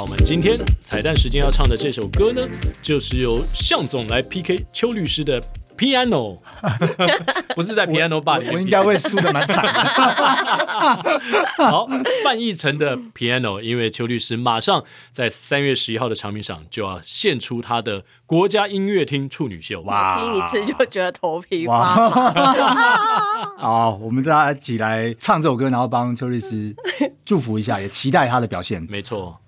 我们今天彩蛋时间要唱的这首歌呢，就是由向总来 PK 邱律师的 Piano，[laughs] 不是在 Piano Bar 里面，我应该会输的蛮惨的。[laughs] 好，范逸臣的 Piano，因为邱律师马上在三月十一号的长鸣赏就要献出他的国家音乐厅处女秀，哇！听一次就觉得头皮发麻。[laughs] 好，我们大家一起来唱这首歌，然后帮邱律师祝福一下，也期待他的表现。没错。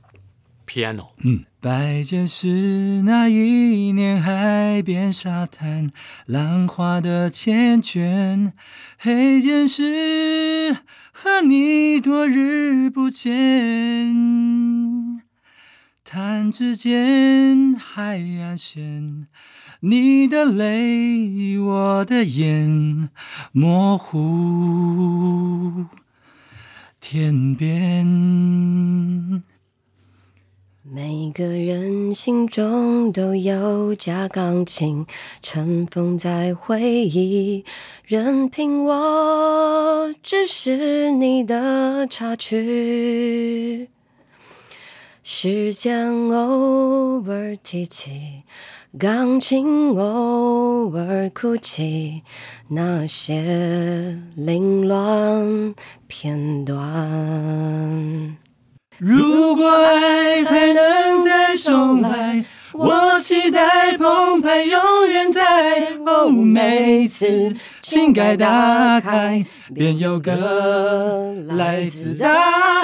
Piano，嗯，白键是那一年海边沙滩浪花的缱绻，黑键是和你多日不见，弹指间海岸线，你的泪我的眼模糊天边。每个人心中都有架钢琴，尘封在回忆，任凭我只是你的插曲。时间偶尔提起，钢琴偶尔哭泣，那些凌乱片段。如果爱还能再重来，我期待澎湃永远在。哦，每次情盖打开，便有个来自大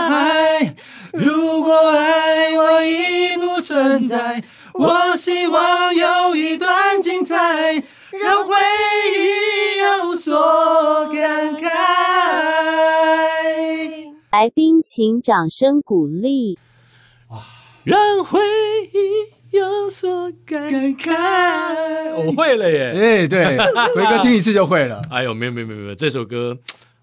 海。如果爱我已不存在，我希望有一段精彩，让回忆有所感慨。来宾请掌声鼓励。哇，让回忆有所感慨。我会了耶！哎，对，[laughs] 奎哥听一次就会了。哎呦，没有没有没有没有，这首歌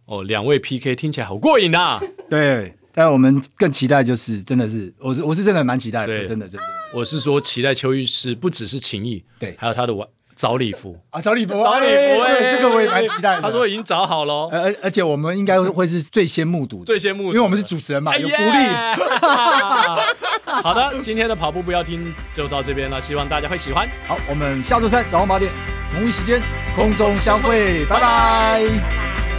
哦，两位 PK 听起来好过瘾啊！对，但我们更期待就是，真的是，我是我是真的蛮期待的，对真的真的。我是说，期待邱律师不只是情谊，对，还有他的玩。早礼服啊，找礼服，找礼服，哎，这个我也蛮期待的。他说已经找好了，而而且我们应该会是最先目睹，最先目睹，因为我们是主持人嘛，有福利。[laughs] 好的，今天的跑步不要听就到这边了，希望大家会喜欢。好，我们下周三早上八点同一时间空中相会，拜拜。